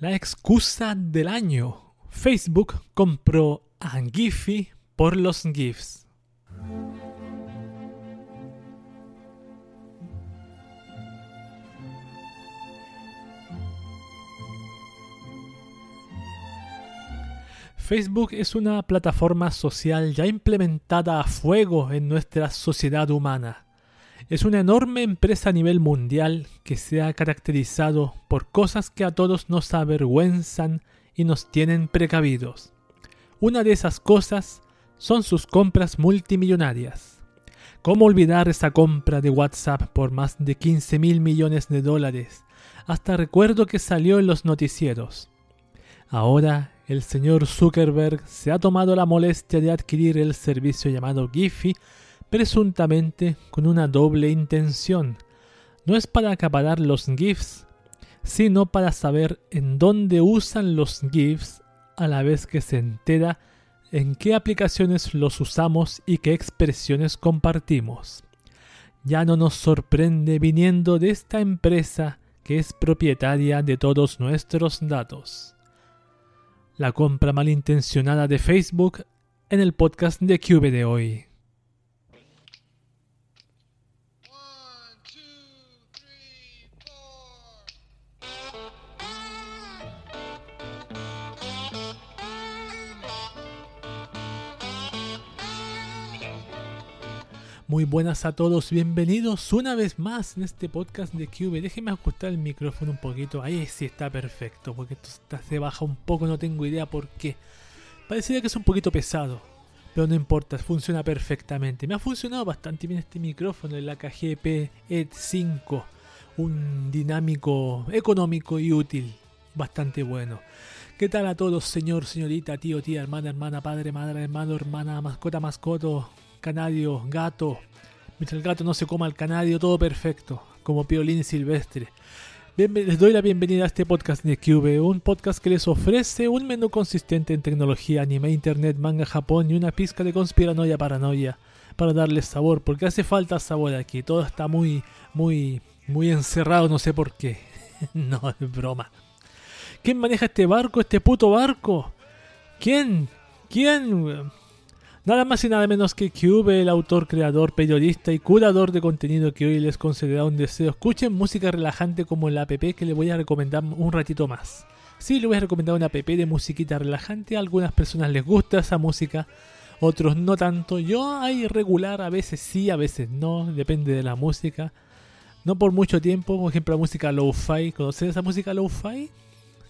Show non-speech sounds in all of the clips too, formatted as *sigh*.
La excusa del año. Facebook compró a Giphy por los GIFs. Facebook es una plataforma social ya implementada a fuego en nuestra sociedad humana. Es una enorme empresa a nivel mundial que se ha caracterizado por cosas que a todos nos avergüenzan y nos tienen precavidos. Una de esas cosas son sus compras multimillonarias. ¿Cómo olvidar esa compra de WhatsApp por más de 15 mil millones de dólares? Hasta recuerdo que salió en los noticieros. Ahora el señor Zuckerberg se ha tomado la molestia de adquirir el servicio llamado Giphy presuntamente con una doble intención. No es para acaparar los GIFs, sino para saber en dónde usan los GIFs a la vez que se entera en qué aplicaciones los usamos y qué expresiones compartimos. Ya no nos sorprende viniendo de esta empresa que es propietaria de todos nuestros datos. La compra malintencionada de Facebook en el podcast de Cube de hoy. Muy buenas a todos, bienvenidos una vez más en este podcast de Cube. Déjenme ajustar el micrófono un poquito. Ahí sí está perfecto, porque esto se baja un poco, no tengo idea por qué. Parecería que es un poquito pesado, pero no importa, funciona perfectamente. Me ha funcionado bastante bien este micrófono, el AKG E5, un dinámico económico y útil, bastante bueno. ¿Qué tal a todos, señor, señorita, tío, tía, hermana, hermana, padre, madre, hermano, hermana, mascota, mascoto, canadio, gato. Mientras el gato no se coma el canadio, todo perfecto, como piolín silvestre. les doy la bienvenida a este podcast de Cube, un podcast que les ofrece un menú consistente en tecnología, anime, internet, manga, Japón y una pizca de conspiranoia paranoia para darles sabor, porque hace falta sabor aquí. Todo está muy, muy, muy encerrado, no sé por qué. *laughs* no, es broma. ¿Quién maneja este barco, este puto barco? ¿Quién? ¿Quién? Nada más y nada menos que Cube, el autor, creador, periodista y curador de contenido que hoy les concederá un deseo. Escuchen música relajante como la app que le voy a recomendar un ratito más. Sí, le voy a recomendar una app de musiquita relajante. A algunas personas les gusta esa música, otros no tanto. Yo hay regular, a veces sí, a veces no, depende de la música. No por mucho tiempo, por ejemplo la música lo-fi. ¿Conocen esa música lo-fi?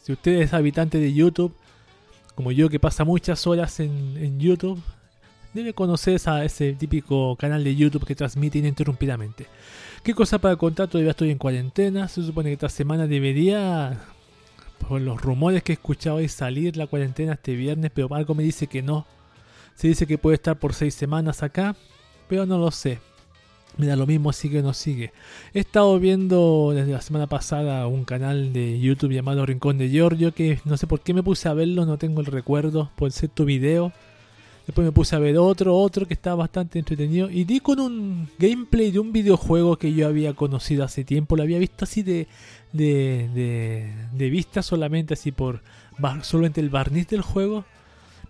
Si usted es habitante de YouTube, como yo que pasa muchas horas en YouTube, debe conocer a ese típico canal de YouTube que transmite ininterrumpidamente. ¿Qué cosa para contar? Todavía estoy en cuarentena. Se supone que esta semana debería, por los rumores que he escuchado, salir la cuarentena este viernes, pero algo me dice que no. Se dice que puede estar por seis semanas acá, pero no lo sé. Me da lo mismo, sigue o no sigue. He estado viendo desde la semana pasada un canal de YouTube llamado Rincón de Giorgio, que no sé por qué me puse a verlo, no tengo el recuerdo, por ser tu video Después me puse a ver otro, otro que estaba bastante entretenido. Y di con un gameplay de un videojuego que yo había conocido hace tiempo. Lo había visto así de, de, de, vista solamente, así por solamente el barniz del juego.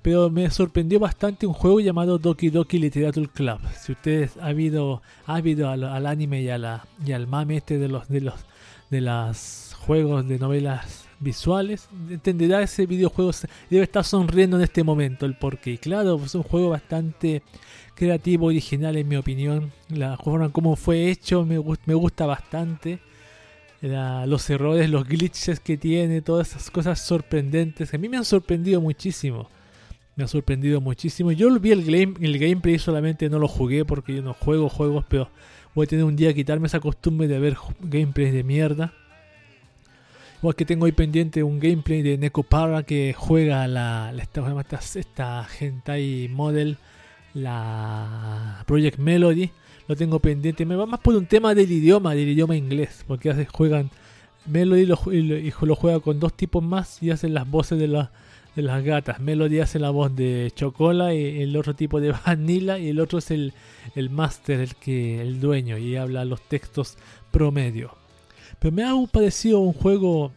Pero me sorprendió bastante un juego llamado Doki Doki Literature Club. Si ustedes ha habido, ha habido al, anime y, a la, y al mame este de los de los de los juegos de novelas visuales, entenderá ese videojuego, debe estar sonriendo en este momento el porqué. Claro, es un juego bastante creativo, original en mi opinión. La forma como fue hecho me, me gusta bastante. los errores, los glitches que tiene, todas esas cosas sorprendentes. A mí me han sorprendido muchísimo. Me ha sorprendido muchísimo. Yo vi el, game, el gameplay solamente no lo jugué porque yo no juego juegos, pero voy a tener un día quitarme esa costumbre de ver gameplays de mierda. Igual que tengo ahí pendiente un gameplay de Neko Para que juega la, esta, esta, model, la Project Melody. Lo tengo pendiente. Me va más por un tema del idioma, del idioma inglés. Porque juegan Melody lo, y lo juega con dos tipos más y hacen las voces de, de las gatas. Melody hace la voz de Chocola y el otro tipo de *laughs* Vanilla y el otro es el, el máster, el, que, el dueño y habla los textos promedio. Pero me ha parecido un juego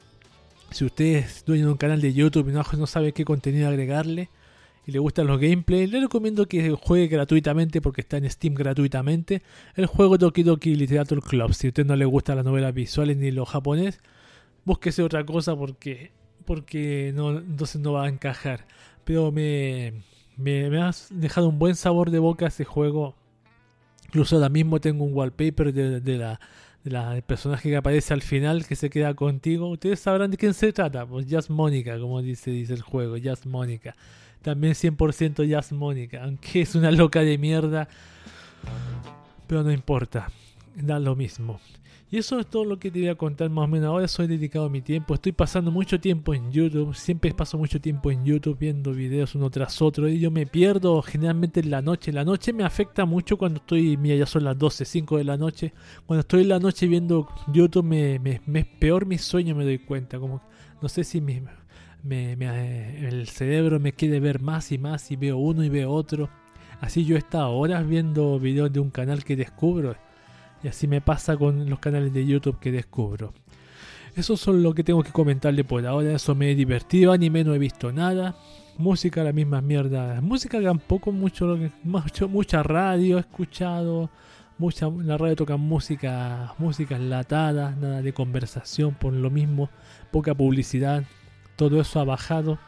Si usted es dueño de un canal de YouTube y no, no sabe qué contenido agregarle y le gustan los gameplays, le recomiendo que juegue gratuitamente porque está en Steam gratuitamente el juego Doki Doki Literature Club. Si a usted no le gusta las novelas visuales ni lo japonés, búsquese otra cosa porque porque entonces no va a encajar. Pero me, me, me has dejado un buen sabor de boca ese juego. Incluso ahora mismo tengo un wallpaper de, de la el personaje que aparece al final que se queda contigo. Ustedes sabrán de quién se trata. Pues Jazz Mónica, como dice, dice el juego. Jazz Mónica. También 100% Jazz Mónica. Aunque es una loca de mierda. Pero no importa. Da lo mismo. Y eso es todo lo que te voy a contar más o menos. Ahora soy dedicado a mi tiempo. Estoy pasando mucho tiempo en YouTube. Siempre paso mucho tiempo en YouTube viendo videos uno tras otro. Y yo me pierdo generalmente en la noche. La noche me afecta mucho cuando estoy. Mira, ya son las 12, 5 de la noche. Cuando estoy en la noche viendo YouTube, me, me, peor mi sueño, me doy cuenta. Como no sé si me, el cerebro me quiere ver más y más. Y veo uno y veo otro. Así yo he estado horas viendo videos de un canal que descubro y así me pasa con los canales de YouTube que descubro. Eso son lo que tengo que comentarle por ahora. Eso me he divertido, anime no he visto nada. Música, la misma mierda. Música tampoco mucho, mucho mucha radio he escuchado. Mucha, la radio toca música, música enlatada, nada de conversación por lo mismo, poca publicidad, todo eso ha bajado.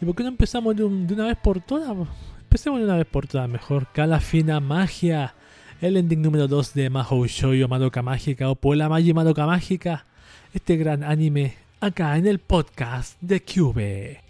¿Y por qué no empezamos de, de una vez por todas? Empecemos de una vez por todas, mejor. Calafina Magia el ending número 2 de Mahou Shoujo Madoka Mágica o Puela Magi Madoka Mágica, este gran anime acá en el podcast de Cube.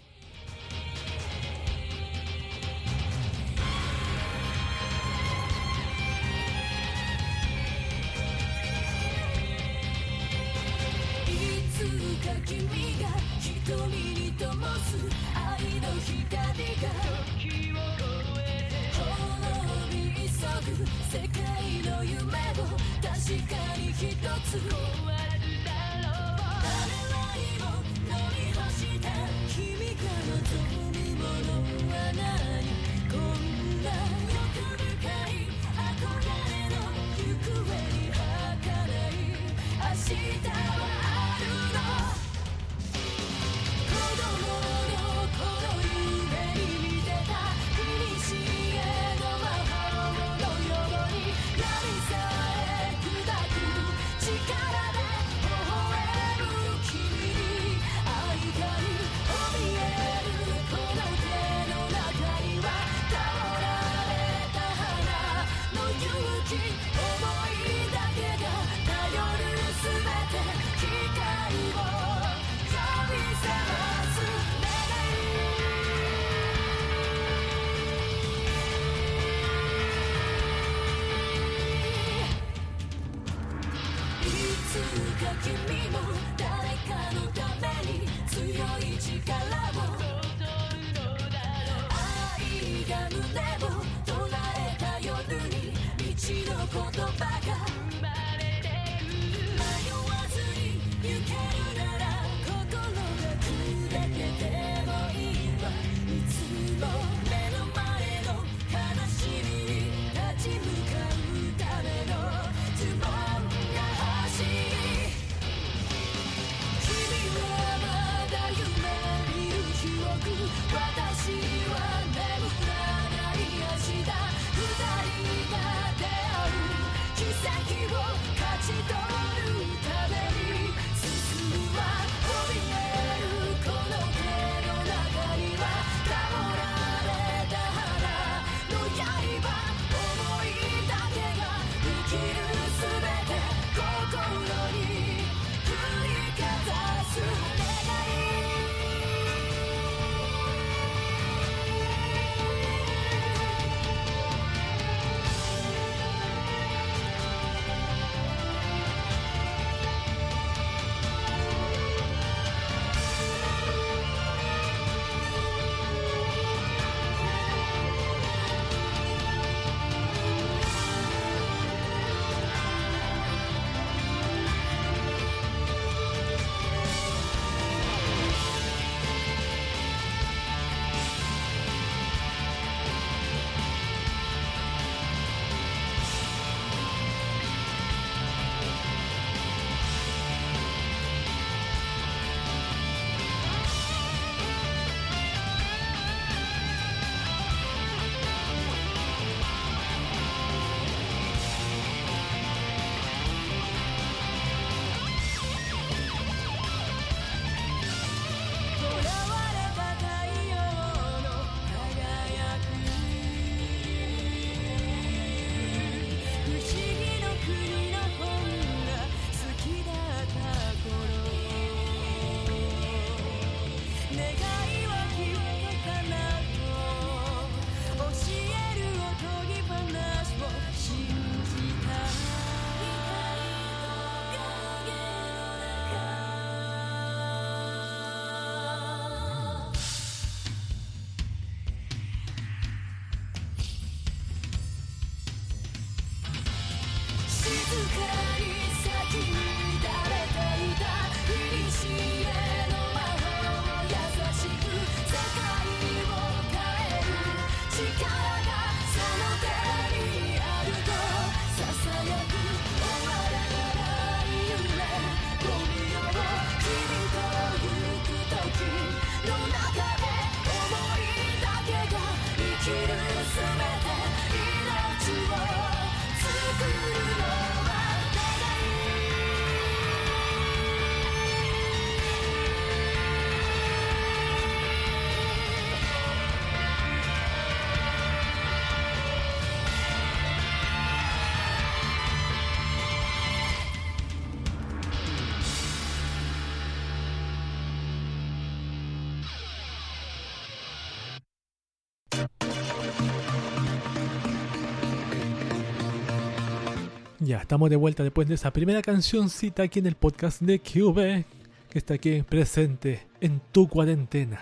Ya, estamos de vuelta después de esa primera cancióncita aquí en el podcast de QV, que está aquí presente en tu cuarentena.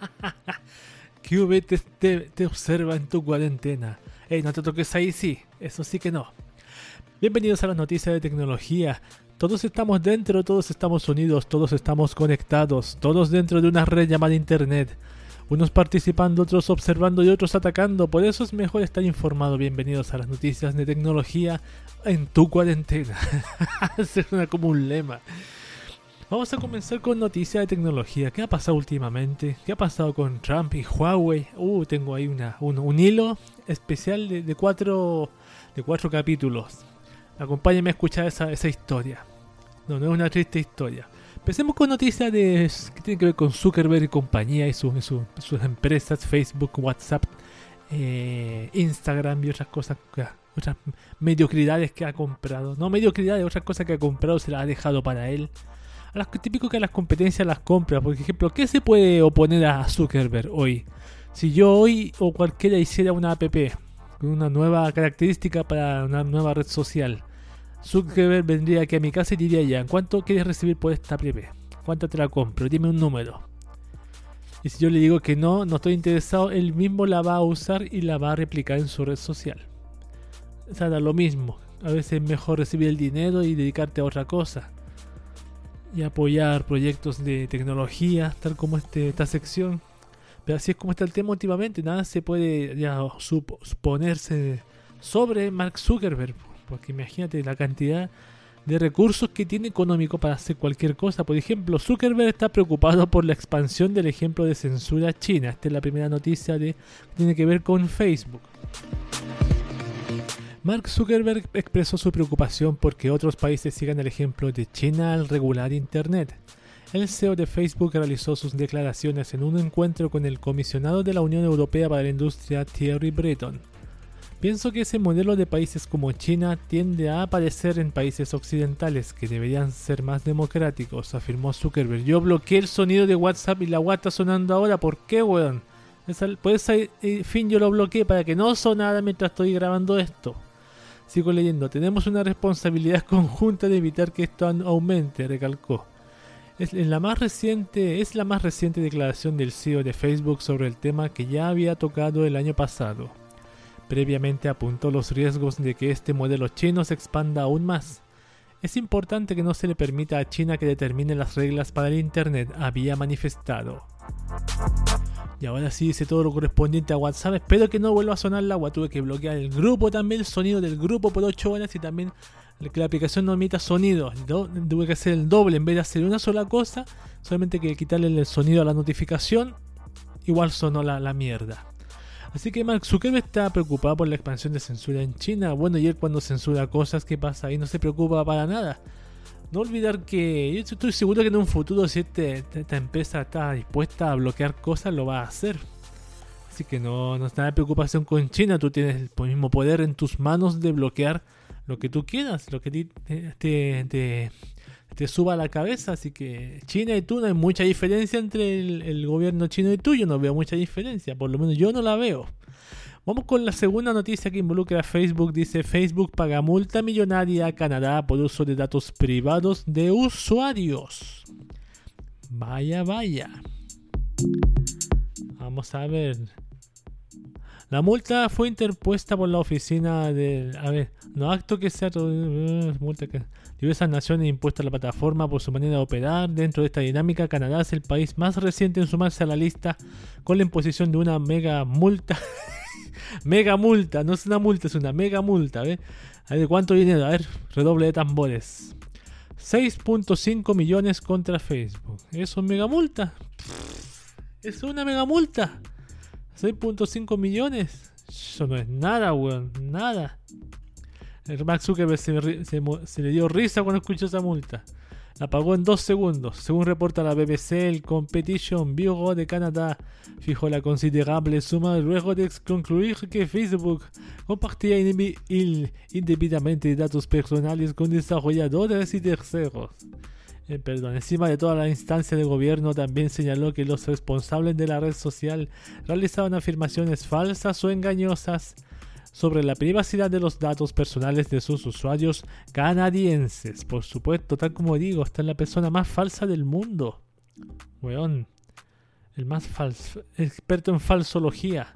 *laughs* QV te, observa en tu cuarentena. Ey, no te toques ahí, sí, eso sí que no. Bienvenidos a las noticias de tecnología. Todos estamos dentro, todos estamos unidos, todos estamos conectados, todos dentro de una red llamada Internet unos participando, otros observando y otros atacando. Por eso es mejor estar informado. Bienvenidos a las noticias de tecnología en tu cuarentena. *laughs* Suena como un lema. Vamos a comenzar con noticias de tecnología. ¿Qué ha pasado últimamente? ¿Qué ha pasado con Trump y Huawei? Uh, tengo ahí una, un, hilo especial de, cuatro, de cuatro capítulos. Acompáñenme a escuchar esa, esa historia. No, no es una triste historia. Empecemos con noticias de, que tienen que ver con Zuckerberg y compañía y sus empresas, Facebook, WhatsApp, eh, Instagram y otras cosas, otras mediocridades que ha comprado. No mediocridades, otras cosas que ha comprado se las ha dejado para él. A las típico que las competencias las compra. Por ejemplo, ¿qué se puede oponer a Zuckerberg hoy? Si yo hoy o cualquiera hiciera una app con una nueva característica para una nueva red social Zuckerberg vendría aquí a mi casa y diría ya, ¿cuánto quieres recibir por esta app? ¿Cuánto te la compro? Dime un número. Y si yo le digo que no, no estoy interesado, él mismo la va a usar y la va a replicar en su red social. O sea, da lo mismo. A veces es mejor recibir el dinero y dedicarte a otra cosa. Y apoyar proyectos de tecnología, tal como este, esta sección. Pero así es como está el tema últimamente. Nada se puede ya suponerse sobre Mark Zuckerberg. Porque imagínate la cantidad de recursos que tiene económico para hacer cualquier cosa. Por ejemplo, Zuckerberg está preocupado por la expansión del ejemplo de censura china. Esta es la primera noticia de, que tiene que ver con Facebook. Mark Zuckerberg expresó su preocupación porque otros países sigan el ejemplo de China al regular Internet. El CEO de Facebook realizó sus declaraciones en un encuentro con el comisionado de la Unión Europea para la Industria Thierry Breton. Pienso que ese modelo de países como China tiende a aparecer en países occidentales que deberían ser más democráticos, afirmó Zuckerberg. Yo bloqueé el sonido de WhatsApp y la WhatsApp sonando ahora. ¿Por qué, weón? Por ese eh, fin yo lo bloqueé para que no sonara mientras estoy grabando esto. Sigo leyendo. Tenemos una responsabilidad *laughs* conjunta de evitar que esto aumente, recalcó. Es la más reciente, es la más reciente declaración del CEO de Facebook sobre el tema que ya había tocado el año pasado. Previamente apuntó los riesgos de que este modelo chino se expanda aún más. Es importante que no se le permita a China que determine las reglas para el Internet, había manifestado. Y ahora sí dice todo lo correspondiente a WhatsApp. Espero que no vuelva a sonar la agua. Tuve que bloquear el grupo también, el sonido del grupo por 8 horas y también que la aplicación no emita sonido. Tuve que hacer el doble en vez de hacer una sola cosa. Solamente que quitarle el sonido a la notificación. Igual sonó la, la mierda. Así que Mark Zuckerberg está preocupado por la expansión de censura en China. Bueno, y él cuando censura cosas, ¿qué pasa? Ahí no se preocupa para nada. No olvidar que yo estoy seguro que en un futuro si este, esta empresa está dispuesta a bloquear cosas, lo va a hacer. Así que no, no está de preocupación con China. Tú tienes el mismo poder en tus manos de bloquear lo que tú quieras, lo que te, te, te suba a la cabeza. Así que China y tú no hay mucha diferencia entre el, gobierno chino y tuyo. No veo mucha diferencia. Por lo menos yo no la veo. Vamos con la segunda noticia que involucra a Facebook. Dice Facebook paga multa millonaria a Canadá por uso de datos privados de usuarios. Vaya, vaya. Vamos a ver. La multa fue interpuesta por la oficina del... A ver, no acto que sea... Multa que... Diversas naciones impuestas a la plataforma por su manera de operar. Dentro de esta dinámica, Canadá es el país más reciente en sumarse a la lista con la imposición de una mega multa. *laughs* mega multa, no es una multa, es una mega multa. ¿ves? A ver, ¿cuánto dinero? A ver, redoble de tambores. 6.5 millones contra Facebook. ¿Eso es mega multa? Es una mega multa. 6.5 millones. Eso no es nada, weón. Nada. El Max Zuckerberg se, le dio risa cuando escuchó esa multa. La pagó en dos segundos. Según reporta la BBC, el Competition Bureau de Canadá fijó la considerable suma luego de concluir que Facebook compartía indebidamente datos personales con desarrolladores y terceros. Eh, perdón, encima de toda la instancia de gobierno también señaló que los responsables de la red social realizaban afirmaciones falsas o engañosas sobre la privacidad de los datos personales de sus usuarios canadienses. Por supuesto, tal como digo, está la persona más falsa del mundo. Weón. El más falso, experto en falsología.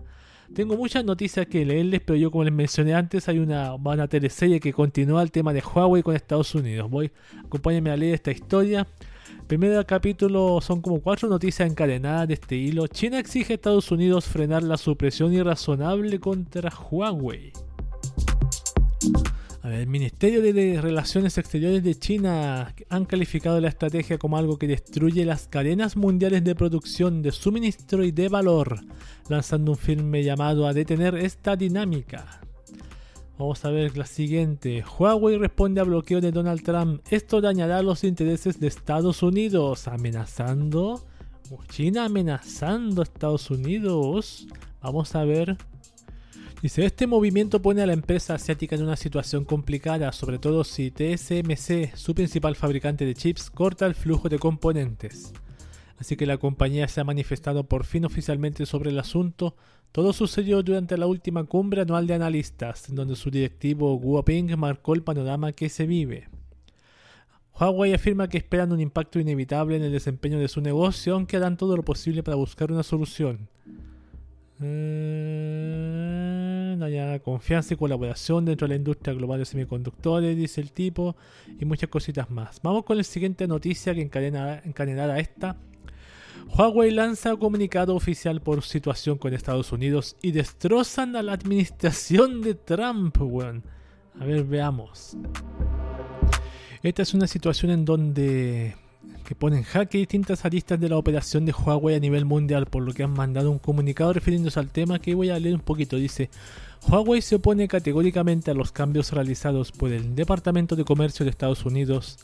Tengo muchas noticias que leerles, pero yo como les mencioné antes, hay una, una teleserie que continúa el tema de Huawei con Estados Unidos. Voy, acompáñenme a leer esta historia. Primer capítulo son como cuatro noticias encadenadas de este hilo. China exige a Estados Unidos frenar la supresión irrazonable contra Huawei. El Ministerio de Relaciones Exteriores de China han calificado la estrategia como algo que destruye las cadenas mundiales de producción, de suministro y de valor, lanzando un filme llamado a detener esta dinámica. Vamos a ver la siguiente. Huawei responde a bloqueo de Donald Trump. Esto dañará los intereses de Estados Unidos, amenazando. China amenazando a Estados Unidos. Vamos a ver Dice, este movimiento pone a la empresa asiática en una situación complicada, sobre todo si TSMC, su principal fabricante de chips, corta el flujo de componentes. Así que la compañía se ha manifestado por fin oficialmente sobre el asunto. Todo sucedió durante la última cumbre anual de analistas, donde su directivo Guo Ping marcó el panorama que se vive. Huawei afirma que esperan un impacto inevitable en el desempeño de su negocio, aunque harán todo lo posible para buscar una solución. Eh, no haya confianza y colaboración dentro de la industria global de semiconductores, dice el tipo, y muchas cositas más. Vamos con la siguiente noticia que encadena, encadenada esta. Huawei lanza comunicado oficial por situación con Estados Unidos y destrozan a la administración de Trump, A ver, veamos. Esta es una situación en donde que ponen jaque distintas aristas de la operación de Huawei a nivel mundial, por lo que han mandado un comunicado refiriéndose al tema que voy a leer un poquito. Dice, Huawei se opone categóricamente a los cambios realizados por el Departamento de Comercio de Estados Unidos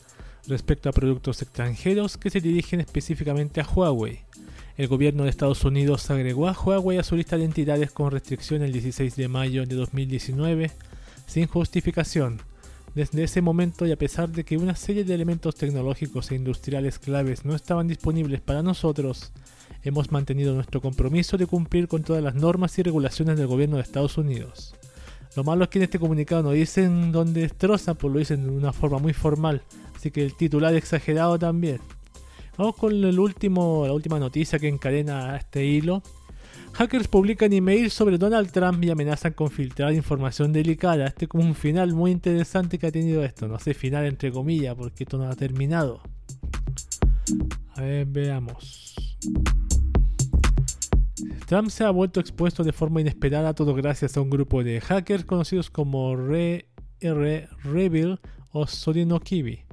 respecto a productos extranjeros que se dirigen específicamente a Huawei. El gobierno de Estados Unidos agregó a Huawei a su lista de entidades con restricción el 16 de mayo de 2019 sin justificación desde ese momento y a pesar de que una serie de elementos tecnológicos e industriales claves no estaban disponibles para nosotros, hemos mantenido nuestro compromiso de cumplir con todas las normas y regulaciones del gobierno de Estados Unidos. Lo malo es que en este comunicado no dicen dónde destrozan, pues lo dicen de una forma muy formal, así que el titular exagerado también. Vamos con el último, la última noticia que encadena este hilo. Hackers publican emails sobre Donald Trump y amenazan con filtrar información delicada. Este es como un final muy interesante que ha tenido esto. No sé, final entre comillas, porque esto no ha terminado. A ver, veamos. Trump se ha vuelto expuesto de forma inesperada, todo gracias a un grupo de hackers conocidos como Re, R, Reveal o Sorino Kiwi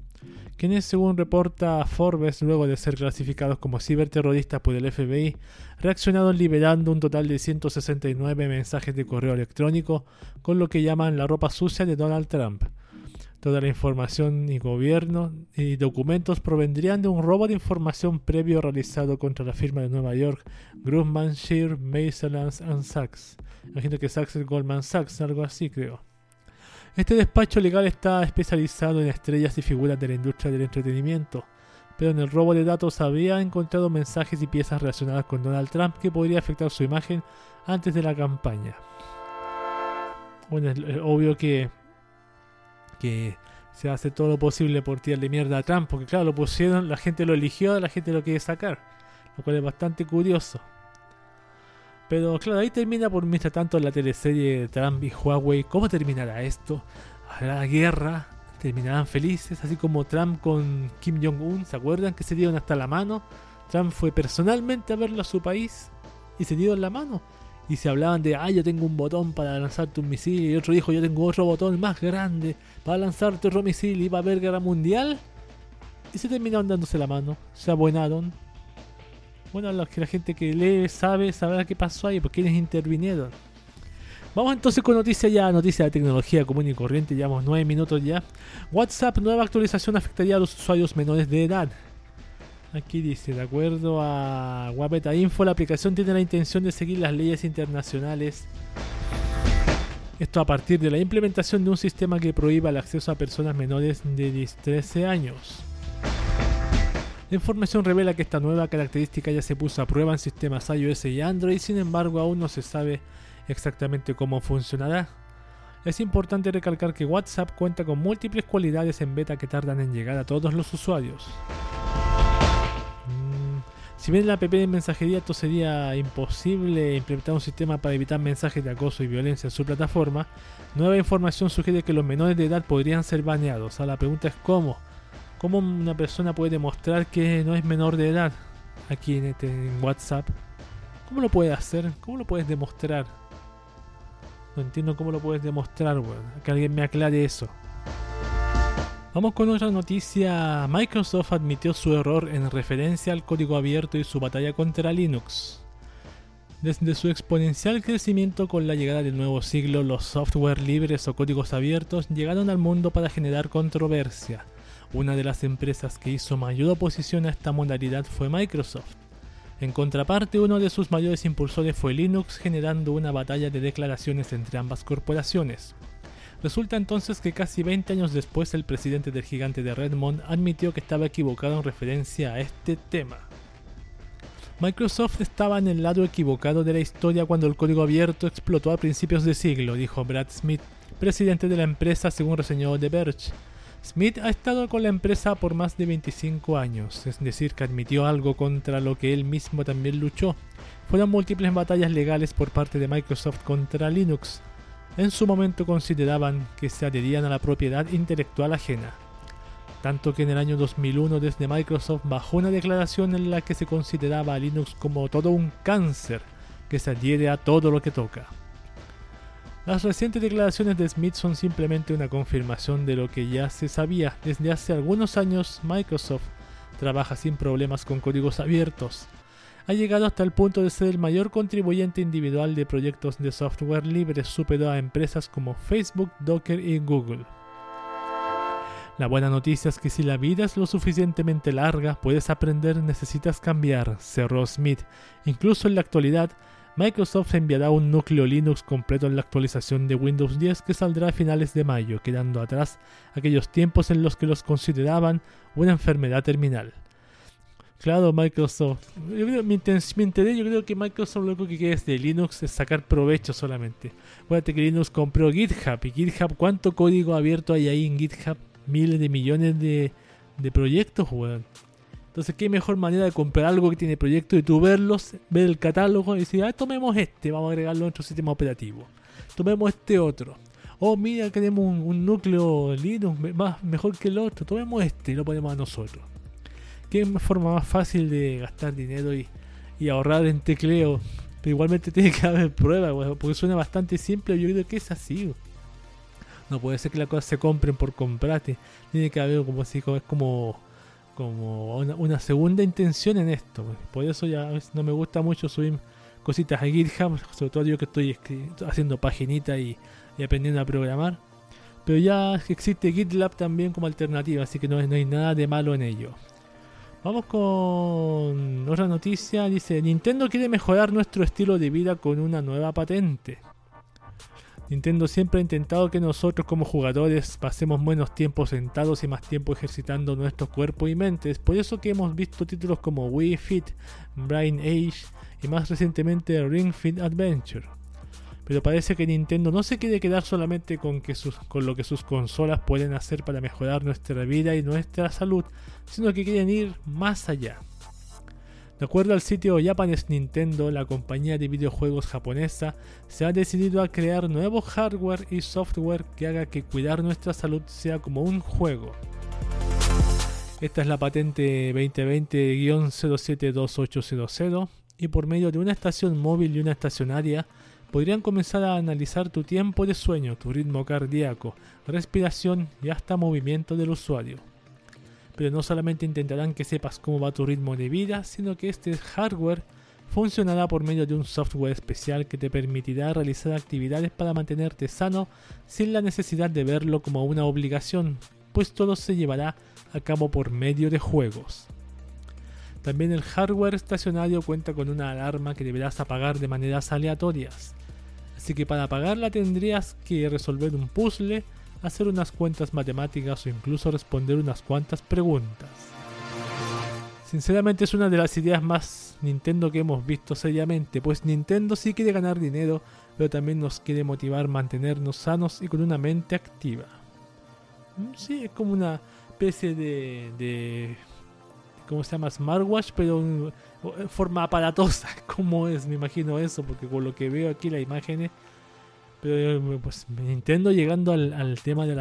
quienes según reporta Forbes luego de ser clasificados como ciberterroristas por el FBI, reaccionaron liberando un total de 169 mensajes de correo electrónico con lo que llaman la ropa sucia de Donald Trump. Toda la información y gobierno y documentos provendrían de un robo de información previo realizado contra la firma de Nueva York Grumman, Shear, Mason Sachs. Imagino que Sachs es Goldman Sachs, algo así creo. Este despacho legal está especializado en estrellas y figuras de la industria del entretenimiento, pero en el robo de datos había encontrado mensajes y piezas relacionadas con Donald Trump que podría afectar su imagen antes de la campaña. Bueno, es obvio que, que se hace todo lo posible por tirarle mierda a Trump, porque claro, lo pusieron, la gente lo eligió, la gente lo quiere sacar, lo cual es bastante curioso. Pero claro, ahí termina por mientras tanto la teleserie Trump y Huawei. ¿Cómo terminará esto? ¿Habrá guerra? ¿Terminarán felices? Así como Trump con Kim Jong-un. ¿Se acuerdan que se dieron hasta la mano? Trump fue personalmente a verlo a su país y se dieron la mano. Y se hablaban de, ah, yo tengo un botón para lanzarte un misil. Y otro dijo, yo tengo otro botón más grande para lanzarte otro misil y va a haber guerra mundial. Y se terminaron dándose la mano. Se abuenaron bueno, la, la gente que lee sabe, sabrá qué pasó ahí, por quiénes intervinieron. Vamos entonces con noticias ya, noticias de tecnología común y corriente, llevamos 9 minutos ya. WhatsApp, nueva actualización afectaría a los usuarios menores de edad. Aquí dice, de acuerdo a Wapeta Info, la aplicación tiene la intención de seguir las leyes internacionales. Esto a partir de la implementación de un sistema que prohíba el acceso a personas menores de 13 años. La información revela que esta nueva característica ya se puso a prueba en sistemas iOS y Android, sin embargo aún no se sabe exactamente cómo funcionará. Es importante recalcar que WhatsApp cuenta con múltiples cualidades en beta que tardan en llegar a todos los usuarios. Mm, si bien la app de mensajería esto sería imposible implementar un sistema para evitar mensajes de acoso y violencia en su plataforma, nueva información sugiere que los menores de edad podrían ser baneados. la pregunta es cómo. ¿Cómo una persona puede demostrar que no es menor de edad aquí en, este, WhatsApp? ¿Cómo lo puede hacer? ¿Cómo lo puedes demostrar? No entiendo cómo lo puedes demostrar, Que alguien me aclare eso. Vamos con otra noticia. Microsoft admitió su error en referencia al código abierto y su batalla contra Linux. Desde su exponencial crecimiento con la llegada del nuevo siglo, los software libres o códigos abiertos llegaron al mundo para generar controversia. Una de las empresas que hizo mayor oposición a esta modalidad fue Microsoft. En contraparte, uno de sus mayores impulsores fue Linux, generando una batalla de declaraciones entre ambas corporaciones. Resulta entonces que casi 20 años después el presidente del gigante de Redmond admitió que estaba equivocado en referencia a este tema. Microsoft estaba en el lado equivocado de la historia cuando el código abierto explotó a principios de siglo, dijo Brad Smith, presidente de la empresa según reseñó The Verge. Smith ha estado con la empresa por más de 25 años, es decir, que admitió algo contra lo que él mismo también luchó. Fueron múltiples batallas legales por parte de Microsoft contra Linux. En su momento consideraban que se adherían a la propiedad intelectual ajena. Tanto que en el año 2001 desde Microsoft bajó una declaración en la que se consideraba a Linux como todo un cáncer que se adhiere a todo lo que toca. Las recientes declaraciones de Smith son simplemente una confirmación de lo que ya se sabía. Desde hace algunos años, Microsoft trabaja sin problemas con códigos abiertos. Ha llegado hasta el punto de ser el mayor contribuyente individual de proyectos de software libre, superó a empresas como Facebook, Docker y Google. La buena noticia es que si la vida es lo suficientemente larga, puedes aprender, necesitas cambiar, cerró Smith. Incluso en la actualidad, Microsoft enviará un núcleo Linux completo en la actualización de Windows 10 que saldrá a finales de mayo, quedando atrás aquellos tiempos en los que los consideraban una enfermedad terminal. Claro, Microsoft. Yo creo, mi, interés, yo creo que Microsoft lo único que quiere es de Linux es sacar provecho solamente. Acuérdate que Linux compró GitHub y GitHub, ¿cuánto código abierto hay ahí en GitHub? Miles de millones de, de proyectos, weón. Entonces, qué mejor manera de comprar algo que tiene proyectos y tú verlos, ver el catálogo y decir, ah, tomemos este, vamos a agregarlo a nuestro sistema operativo. Tomemos este otro. Oh, mira, queremos un, núcleo Linux más, mejor que el otro. Tomemos este y lo ponemos a nosotros. Qué forma más fácil de gastar dinero y, ahorrar en tecleo. Pero igualmente *laughs* tiene que haber pruebas, porque suena bastante simple. Yo creo que es así. No puede ser que las cosas se compren por comprarte. Tiene que haber como así, es como como una, segunda intención en esto. Por eso ya no me gusta mucho subir cositas a GitHub, sobre todo yo que estoy haciendo paginitas y, aprendiendo a programar. Pero ya existe GitLab también como alternativa, así que no, no hay nada de malo en ello. Vamos con otra noticia. Dice, Nintendo quiere mejorar nuestro estilo de vida con una nueva patente. Nintendo siempre ha intentado que nosotros como jugadores pasemos menos tiempo sentados y más tiempo ejercitando nuestro cuerpo y mente. Por eso que hemos visto títulos como Wii Fit, Brain Age y más recientemente Ring Fit Adventure. Pero parece que Nintendo no se quiere quedar solamente con, con lo que sus consolas pueden hacer para mejorar nuestra vida y nuestra salud, sino que quieren ir más allá. De acuerdo al sitio Japanese Nintendo, la compañía de videojuegos japonesa se ha decidido a crear nuevo hardware y software que haga que cuidar nuestra salud sea como un juego. Esta es la patente 2020-072800 y por medio de una estación móvil y una estacionaria podrían comenzar a analizar tu tiempo de sueño, tu ritmo cardíaco, respiración y hasta movimiento del usuario pero no solamente intentarán que sepas cómo va tu ritmo de vida, sino que este hardware funcionará por medio de un software especial que te permitirá realizar actividades para mantenerte sano sin la necesidad de verlo como una obligación, pues todo se llevará a cabo por medio de juegos. También el hardware estacionario cuenta con una alarma que deberás apagar de maneras aleatorias, así que para apagarla tendrías que resolver un puzzle hacer unas cuentas matemáticas o incluso responder unas cuantas preguntas. Sinceramente es una de las ideas más Nintendo que hemos visto seriamente, pues Nintendo sí quiere ganar dinero, pero también nos quiere motivar a mantenernos sanos y con una mente activa. Mm, sí, es como una especie de, de ¿cómo se llama? Smartwatch, pero en forma aparatosa. *laughs* ¿Cómo es? Me imagino eso, porque con lo que veo aquí las imágenes pero pues Nintendo llegando al, tema de,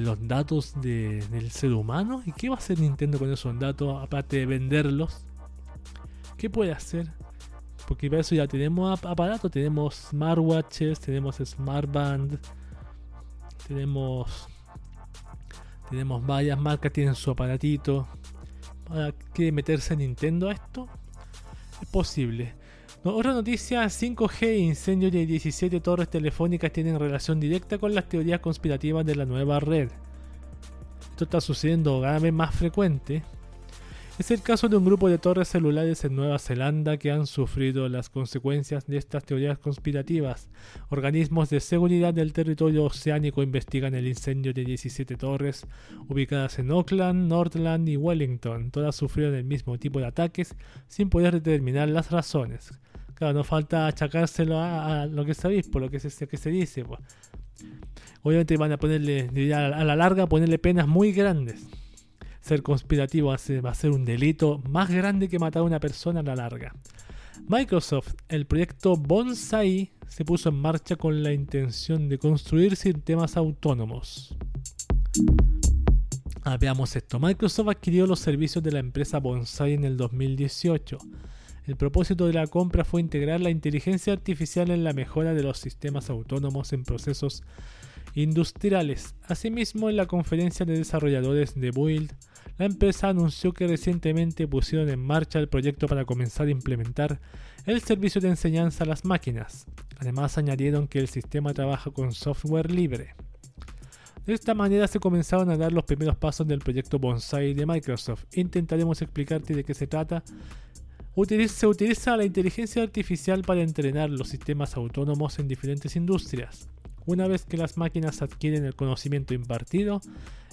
los datos del ser humano. ¿Y qué va a hacer Nintendo con esos datos aparte de venderlos? ¿Qué puede hacer? Porque para eso ya tenemos aparatos, tenemos smartwatches, tenemos smartband, tenemos tenemos varias marcas tienen su aparatito. ¿Quiere meterse Nintendo a esto? Es posible. Otra noticia, 5G e incendio de 17 torres telefónicas tienen relación directa con las teorías conspirativas de la nueva red. Esto está sucediendo cada vez más frecuente. Es el caso de un grupo de torres celulares en Nueva Zelanda que han sufrido las consecuencias de estas teorías conspirativas. Organismos de seguridad del territorio oceánico investigan el incendio de 17 torres ubicadas en Auckland, Northland y Wellington. Todas sufrieron el mismo tipo de ataques sin poder determinar las razones. Claro, no falta achacárselo a, lo que sabéis, por lo que se, que se dice. Pues. Obviamente van a ponerle, a la larga, ponerle penas muy grandes. Ser conspirativo va a ser un delito más grande que matar a una persona a la larga. Microsoft, el proyecto Bonsai, se puso en marcha con la intención de construir sistemas autónomos. Ah, veamos esto. Microsoft adquirió los servicios de la empresa Bonsai en el 2018 el propósito de la compra fue integrar la inteligencia artificial en la mejora de los sistemas autónomos en procesos industriales. Asimismo, en la conferencia de desarrolladores de Build, la empresa anunció que recientemente pusieron en marcha el proyecto para comenzar a implementar el servicio de enseñanza a las máquinas. Además, añadieron que el sistema trabaja con software libre. De esta manera se comenzaron a dar los primeros pasos del proyecto Bonsai de Microsoft. Intentaremos explicarte de qué se trata se utiliza la inteligencia artificial para entrenar los sistemas autónomos en diferentes industrias. Una vez que las máquinas adquieren el conocimiento impartido,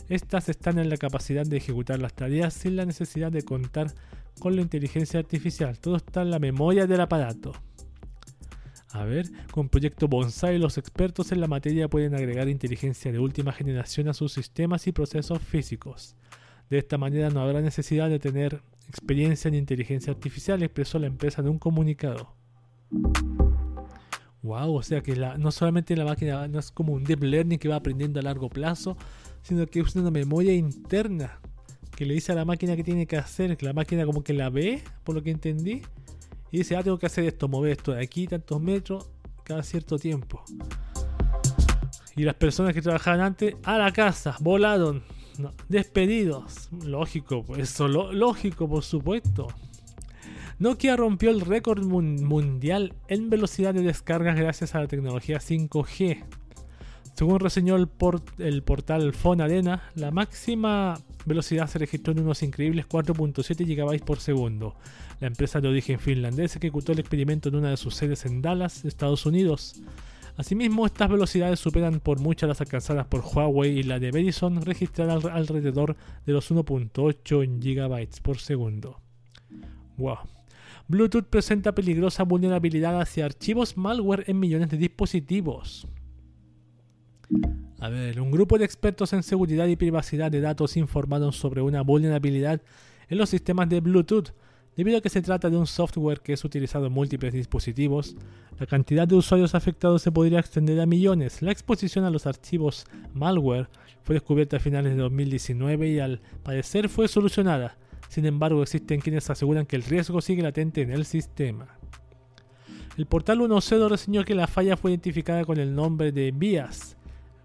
estas están en la capacidad de ejecutar las tareas sin la necesidad de contar con la inteligencia artificial. Todo está en la memoria del aparato. A ver, con Proyecto Bonsai los expertos en la materia pueden agregar inteligencia de última generación a sus sistemas y procesos físicos. De esta manera no habrá necesidad de tener experiencia en inteligencia artificial, expresó la empresa en un comunicado. Wow, o sea que no solamente la máquina no es como un deep learning que va aprendiendo a largo plazo, sino que es una memoria interna que le dice a la máquina que tiene que hacer, que la máquina como que la ve, por lo que entendí, y dice, ah, tengo que hacer esto, mover esto de aquí tantos metros cada cierto tiempo. Y las personas que trabajaban antes, a la casa, volaron, despedidos. Lógico, pues, lógico, por supuesto. Nokia rompió el récord mundial en velocidad de descargas gracias a la tecnología 5G. Según reseñó el, el portal Phone Arena, la máxima velocidad se registró en unos increíbles 4.7 GB por segundo. La empresa de origen finlandés ejecutó el experimento en una de sus sedes en Dallas, Estados Unidos. Asimismo, estas velocidades superan por mucho las alcanzadas por Huawei y la de Verizon, registrada alrededor de los 1.8 GB por segundo. Wow. Bluetooth presenta peligrosa vulnerabilidad hacia archivos malware en millones de dispositivos. A ver, un grupo de expertos en seguridad y privacidad de datos informaron sobre una vulnerabilidad en los sistemas de Bluetooth. Debido a que se trata de un software que es utilizado en múltiples dispositivos, la cantidad de usuarios afectados se podría extender a millones. La exposición a los archivos malware fue descubierta a finales de 2019 y al parecer fue solucionada. Sin embargo, existen quienes aseguran que el riesgo sigue latente en el sistema. El portal 1.0 reseñó que la falla fue identificada con el nombre de BIAS,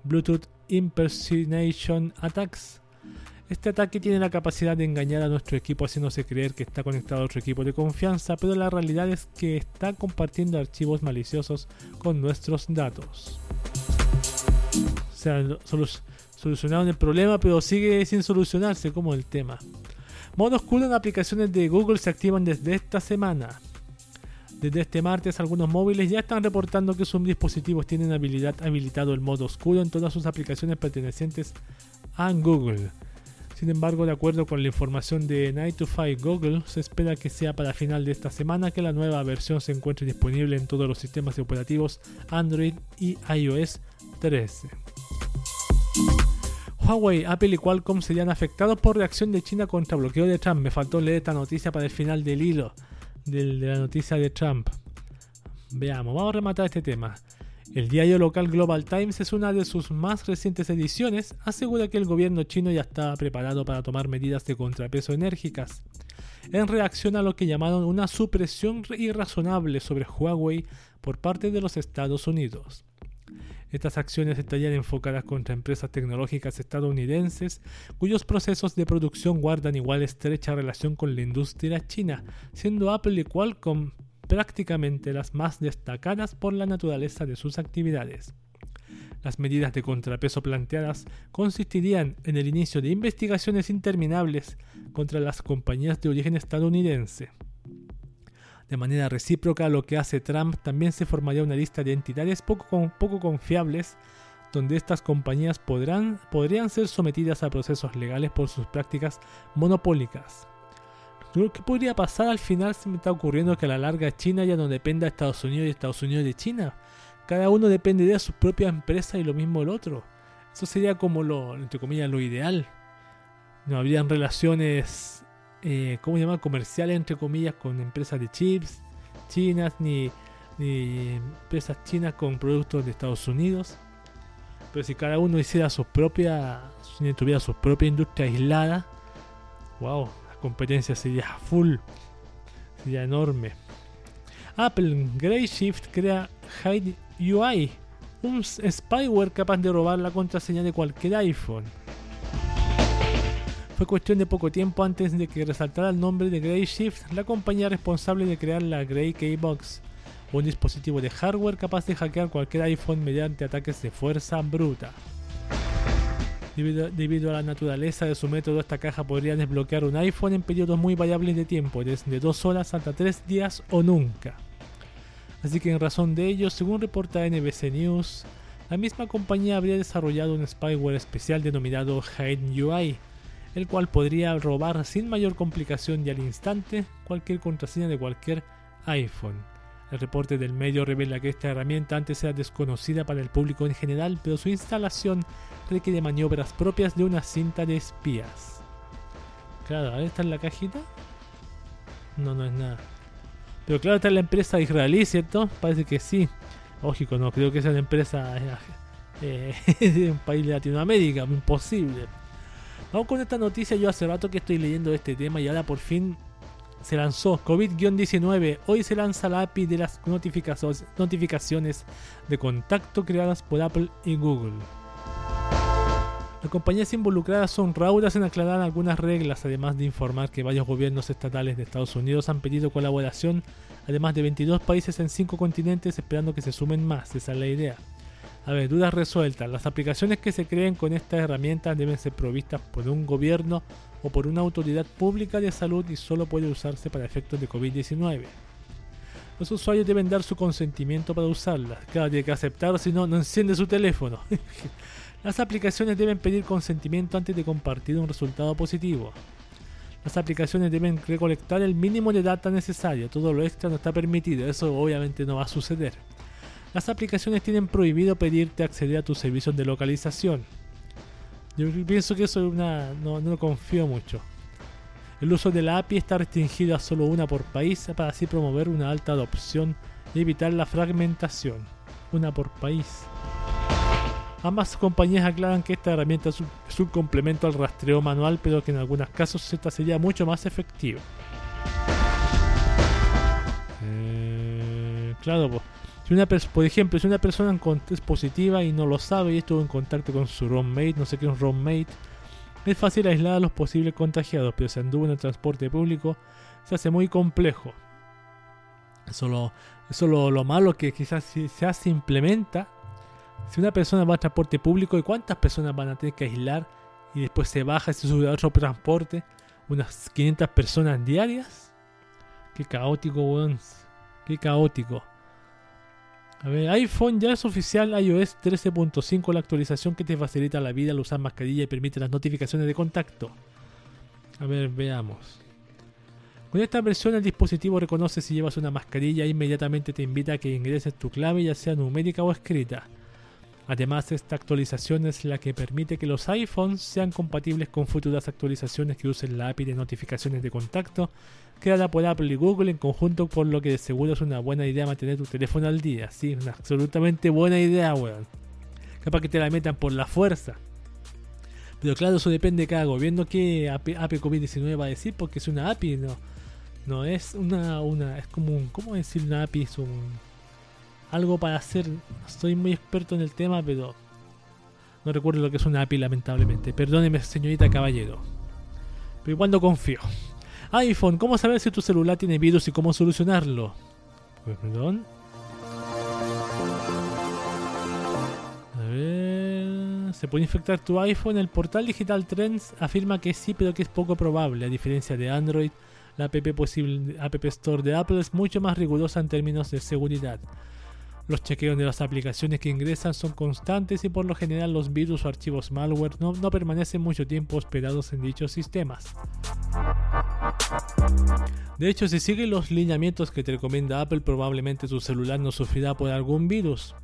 Bluetooth Impersonation Attacks, este ataque tiene la capacidad de engañar a nuestro equipo haciéndose creer que está conectado a otro equipo de confianza, pero la realidad es que está compartiendo archivos maliciosos con nuestros datos. O sea, solucionaron el problema, pero sigue sin solucionarse como el tema. Modo oscuro en aplicaciones de Google se activan desde esta semana. Desde este martes algunos móviles ya están reportando que sus dispositivos tienen habilidad habilitado el modo oscuro en todas sus aplicaciones pertenecientes a Google. Sin embargo, de acuerdo con la información de Night to Fight Google, se espera que sea para final de esta semana que la nueva versión se encuentre disponible en todos los sistemas operativos Android y iOS 13. Huawei, Apple y Qualcomm serían afectados por reacción de China contra bloqueo de Trump. Me faltó leer esta noticia para el final del hilo de la noticia de Trump. Veamos, vamos a rematar este tema. El diario local Global Times es una de sus más recientes ediciones, asegura que el gobierno chino ya estaba preparado para tomar medidas de contrapeso enérgicas, en reacción a lo que llamaron una supresión irrazonable sobre Huawei por parte de los Estados Unidos. Estas acciones estarían enfocadas contra empresas tecnológicas estadounidenses cuyos procesos de producción guardan igual estrecha relación con la industria china, siendo Apple y Qualcomm prácticamente las más destacadas por la naturaleza de sus actividades. Las medidas de contrapeso planteadas consistirían en el inicio de investigaciones interminables contra las compañías de origen estadounidense. De manera recíproca lo que hace Trump, también se formaría una lista de entidades poco, poco confiables donde estas compañías podrán, podrían ser sometidas a procesos legales por sus prácticas monopólicas. ¿Qué podría pasar al final? Se me está ocurriendo que a la larga China ya no dependa de Estados Unidos y Estados Unidos de China. Cada uno dependería de su propia empresa y lo mismo el otro. Eso sería como lo, entre comillas, lo ideal. No habrían relaciones, eh, ¿cómo se? Comerciales, entre comillas, con empresas de chips chinas, ni, ni empresas chinas con productos de Estados Unidos. Pero si cada uno hiciera su propia, si tuviera su propia industria aislada, wow, competencia sería full, sería enorme. Apple Grayshift crea Hide UI, un spyware capaz de robar la contraseña de cualquier iPhone. Fue cuestión de poco tiempo antes de que resaltara el nombre de Grayshift, la compañía responsable de crear la Gray Keybox, un dispositivo de hardware capaz de hackear cualquier iPhone mediante ataques de fuerza bruta. Debido, a la naturaleza de su método, esta caja podría desbloquear un iPhone en periodos muy variables de tiempo, desde 2 horas hasta 3 días o nunca. Así que en razón de ello, según reporta NBC News, la misma compañía habría desarrollado un spyware especial denominado Hide UI, el cual podría robar sin mayor complicación y al instante cualquier contraseña de cualquier iPhone. El reporte del medio revela que esta herramienta antes era desconocida para el público en general, pero su instalación requiere maniobras propias de una cinta de espías. Claro, ahí está en la cajita. No, no es nada. Pero claro, está en la empresa israelí, ¿cierto? Parece que sí. Lógico, no creo que sea una empresa eh, *laughs* *laughs* de un país de Latinoamérica, imposible. Vamos con esta noticia. Yo hace rato que estoy leyendo este tema y ahora por fin se lanzó COVID-19. Hoy se lanza la API de las notificaciones de contacto creadas por Apple y Google. Las compañías involucradas son raudas en aclarar algunas reglas, además de informar que varios gobiernos estatales de Estados Unidos han pedido colaboración, además de 22 países en 5 continentes esperando que se sumen más, esa es la idea. A ver, dudas resueltas. Las aplicaciones que se creen con estas herramientas deben ser provistas por un gobierno o por una autoridad pública de salud y solo puede usarse para efectos de COVID-19. Los usuarios deben dar su consentimiento para usarlas. Claro, tiene que aceptar, si no, no enciende su teléfono. *laughs* Las aplicaciones deben pedir consentimiento antes de compartir un resultado positivo. Las aplicaciones deben recolectar el mínimo de data necesario, todo lo extra no está permitido, eso obviamente no va a suceder. Las aplicaciones tienen prohibido pedirte acceder a tus servicios de localización. Yo pienso que eso es una, no, no confío mucho. El uso de la API está restringido a solo una por país para así promover una alta adopción y evitar la fragmentación. Una por país. Ambas compañías aclaran que esta herramienta es un, complemento al rastreo manual, pero que en algunos casos esta sería mucho más efectiva. Eh, claro, si una por ejemplo, si una persona es positiva y no lo sabe y estuvo en contacto con su roommate, no sé qué es un roommate, es fácil aislar a los posibles contagiados, pero si anduvo en el transporte público, se hace muy complejo. Eso lo, lo, lo malo que quizás si se implementa si una persona va a transporte público, ¿y cuántas personas van a tener que aislar? Y después se baja y se sube a otro transporte. Unas 500 personas diarias. Qué caótico, weón. Qué caótico. A ver, iPhone ya es oficial iOS 13.5, la actualización que te facilita la vida al usar mascarilla y permite las notificaciones de contacto. A ver, veamos. Con esta versión el dispositivo reconoce si llevas una mascarilla e inmediatamente te invita a que ingreses tu clave ya sea numérica o escrita. Además, esta actualización es la que permite que los iPhones sean compatibles con futuras actualizaciones que usen la API de notificaciones de contacto creada por Apple y Google en conjunto, por lo que de seguro es una buena idea mantener tu teléfono al día. Sí, una absolutamente buena idea, weón. Capaz que te la metan por la fuerza. Pero claro, eso depende de cada gobierno que API, COVID-19 va a decir, porque es una API, no, no es una, una, es como un, ¿cómo decir una API? Es un algo para hacer. Soy muy experto en el tema, pero no recuerdo lo que es una API, lamentablemente. Perdóneme, señorita caballero. Pero igual no confío. iPhone, ¿cómo saber si tu celular tiene virus y cómo solucionarlo? Pues, perdón. A ver. ¿Se puede infectar tu iPhone? El portal Digital Trends afirma que sí, pero que es poco probable. A diferencia de Android, la app, posible, app Store de Apple es mucho más rigurosa en términos de seguridad. Los chequeos de las aplicaciones que ingresan son constantes y por lo general los virus o archivos malware no, permanecen mucho tiempo hospedados en dichos sistemas. De hecho, si siguen los lineamientos que te recomienda Apple, probablemente tu celular no sufrirá por algún virus.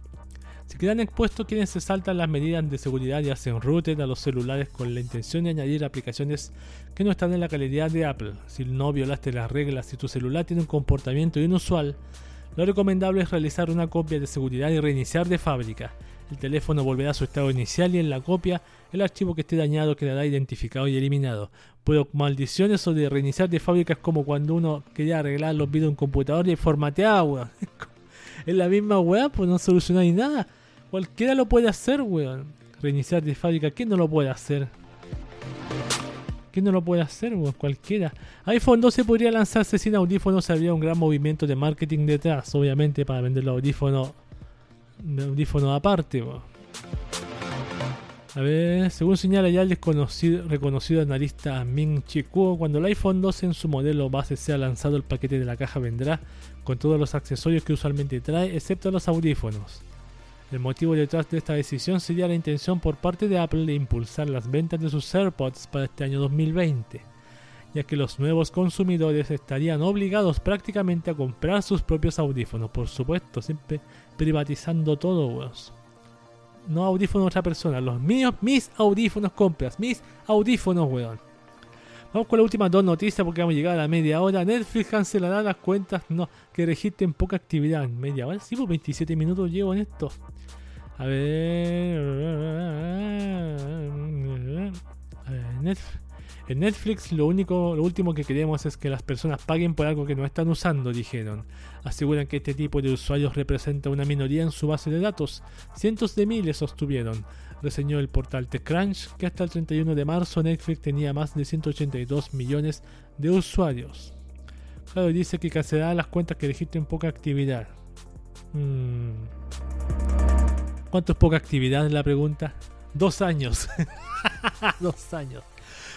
Si quedan expuestos, quienes se saltan las medidas de seguridad y hacen routed a los celulares con la intención de añadir aplicaciones que no están en la calidad de Apple. Si no violaste las reglas, si tu celular tiene un comportamiento inusual, lo recomendable es realizar una copia de seguridad y reiniciar de fábrica. El teléfono volverá a su estado inicial y en la copia el archivo que esté dañado quedará identificado y eliminado. Pero maldiciones o de reiniciar de fábrica es como cuando uno quería arreglar los vídeos en un computador y formatear, weón. *laughs* es la misma weá, pues no solucionáis nada. Cualquiera lo puede hacer, weón. Reiniciar de fábrica, ¿quién no lo puede hacer? ¿Quién no lo puede hacer? cualquiera. iPhone 12 podría lanzarse sin audífonos. Habría un gran movimiento de marketing detrás, obviamente, para vender los audífonos, audífono aparte. A ver, según señala ya el desconocido, reconocido analista Ming Chi Kuo, cuando el iPhone 12 en su modelo base sea lanzado, el paquete de la caja vendrá con todos los accesorios que usualmente trae, excepto los audífonos. El motivo detrás de esta decisión sería la intención por parte de Apple de impulsar las ventas de sus AirPods para este año 2020, ya que los nuevos consumidores estarían obligados prácticamente a comprar sus propios audífonos, por supuesto, siempre privatizando todo, No audífonos de otra persona, los míos, mis audífonos compras, mis audífonos, weón. Vamos con las últimas dos noticias porque vamos a llegar a la media hora. Netflix cancelará las cuentas no, que registren poca actividad. Media hora, sí, por pues 27 minutos llevo en esto. A ver. En Netflix lo único, lo último que queremos es que las personas paguen por algo que no están usando, dijeron. Aseguran que este tipo de usuarios representa una minoría en su base de datos. Cientos de miles sostuvieron reseñó el portal TechCrunch que hasta el 31 de marzo Netflix tenía más de 182 millones de usuarios. Claro, dice que cancelará las cuentas que registren poca actividad. Hmm. ¿Cuánto es poca actividad? La pregunta. Dos años. *laughs* Dos años.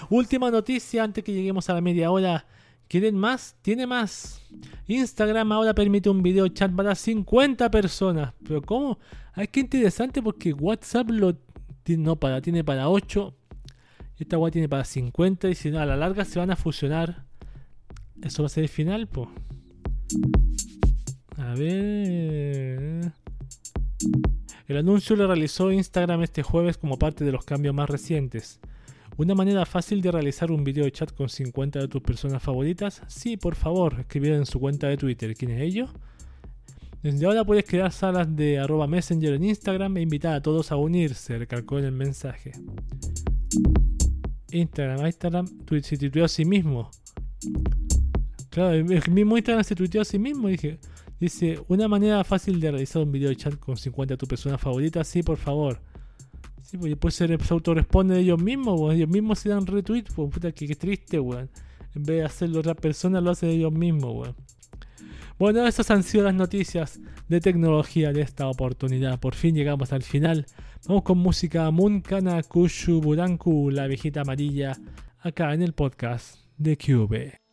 Última noticia antes que lleguemos a la media hora ¿Quieren más? Tiene más. Instagram ahora permite un video chat para 50 personas. ¿Pero cómo? Ay, qué interesante porque WhatsApp lo no para, tiene para 8. Esta web tiene para 50 y si no, a la larga se van a fusionar. Eso va a ser el final, pues. A ver. El anuncio lo realizó Instagram este jueves como parte de los cambios más recientes. Una manera fácil de realizar un video de chat con 50 de tus personas favoritas. Sí, por favor, escribieron en su cuenta de Twitter. ¿Quién es ello? Desde ahora puedes crear salas de arroba messenger en Instagram e invitar a todos a unirse, recalcó en el mensaje. Instagram, Instagram se tuiteó a sí mismo. Claro, el mismo Instagram se tuiteó a sí mismo. Dije, dice, una manera fácil de realizar un video de chat con 50 de tus personas favoritas. Sí, por favor. Sí, pues después se, se autorresponde de ellos mismos, ellos mismos se dan retweet, pues puta que, triste, weón. En vez de hacerlo otra persona, lo hacen ellos mismos, weón. Bueno, esas han sido las noticias de tecnología de esta oportunidad. Por fin llegamos al final. Vamos con música Munkana Kushu Buranku, la viejita amarilla, acá en el podcast de Cube.「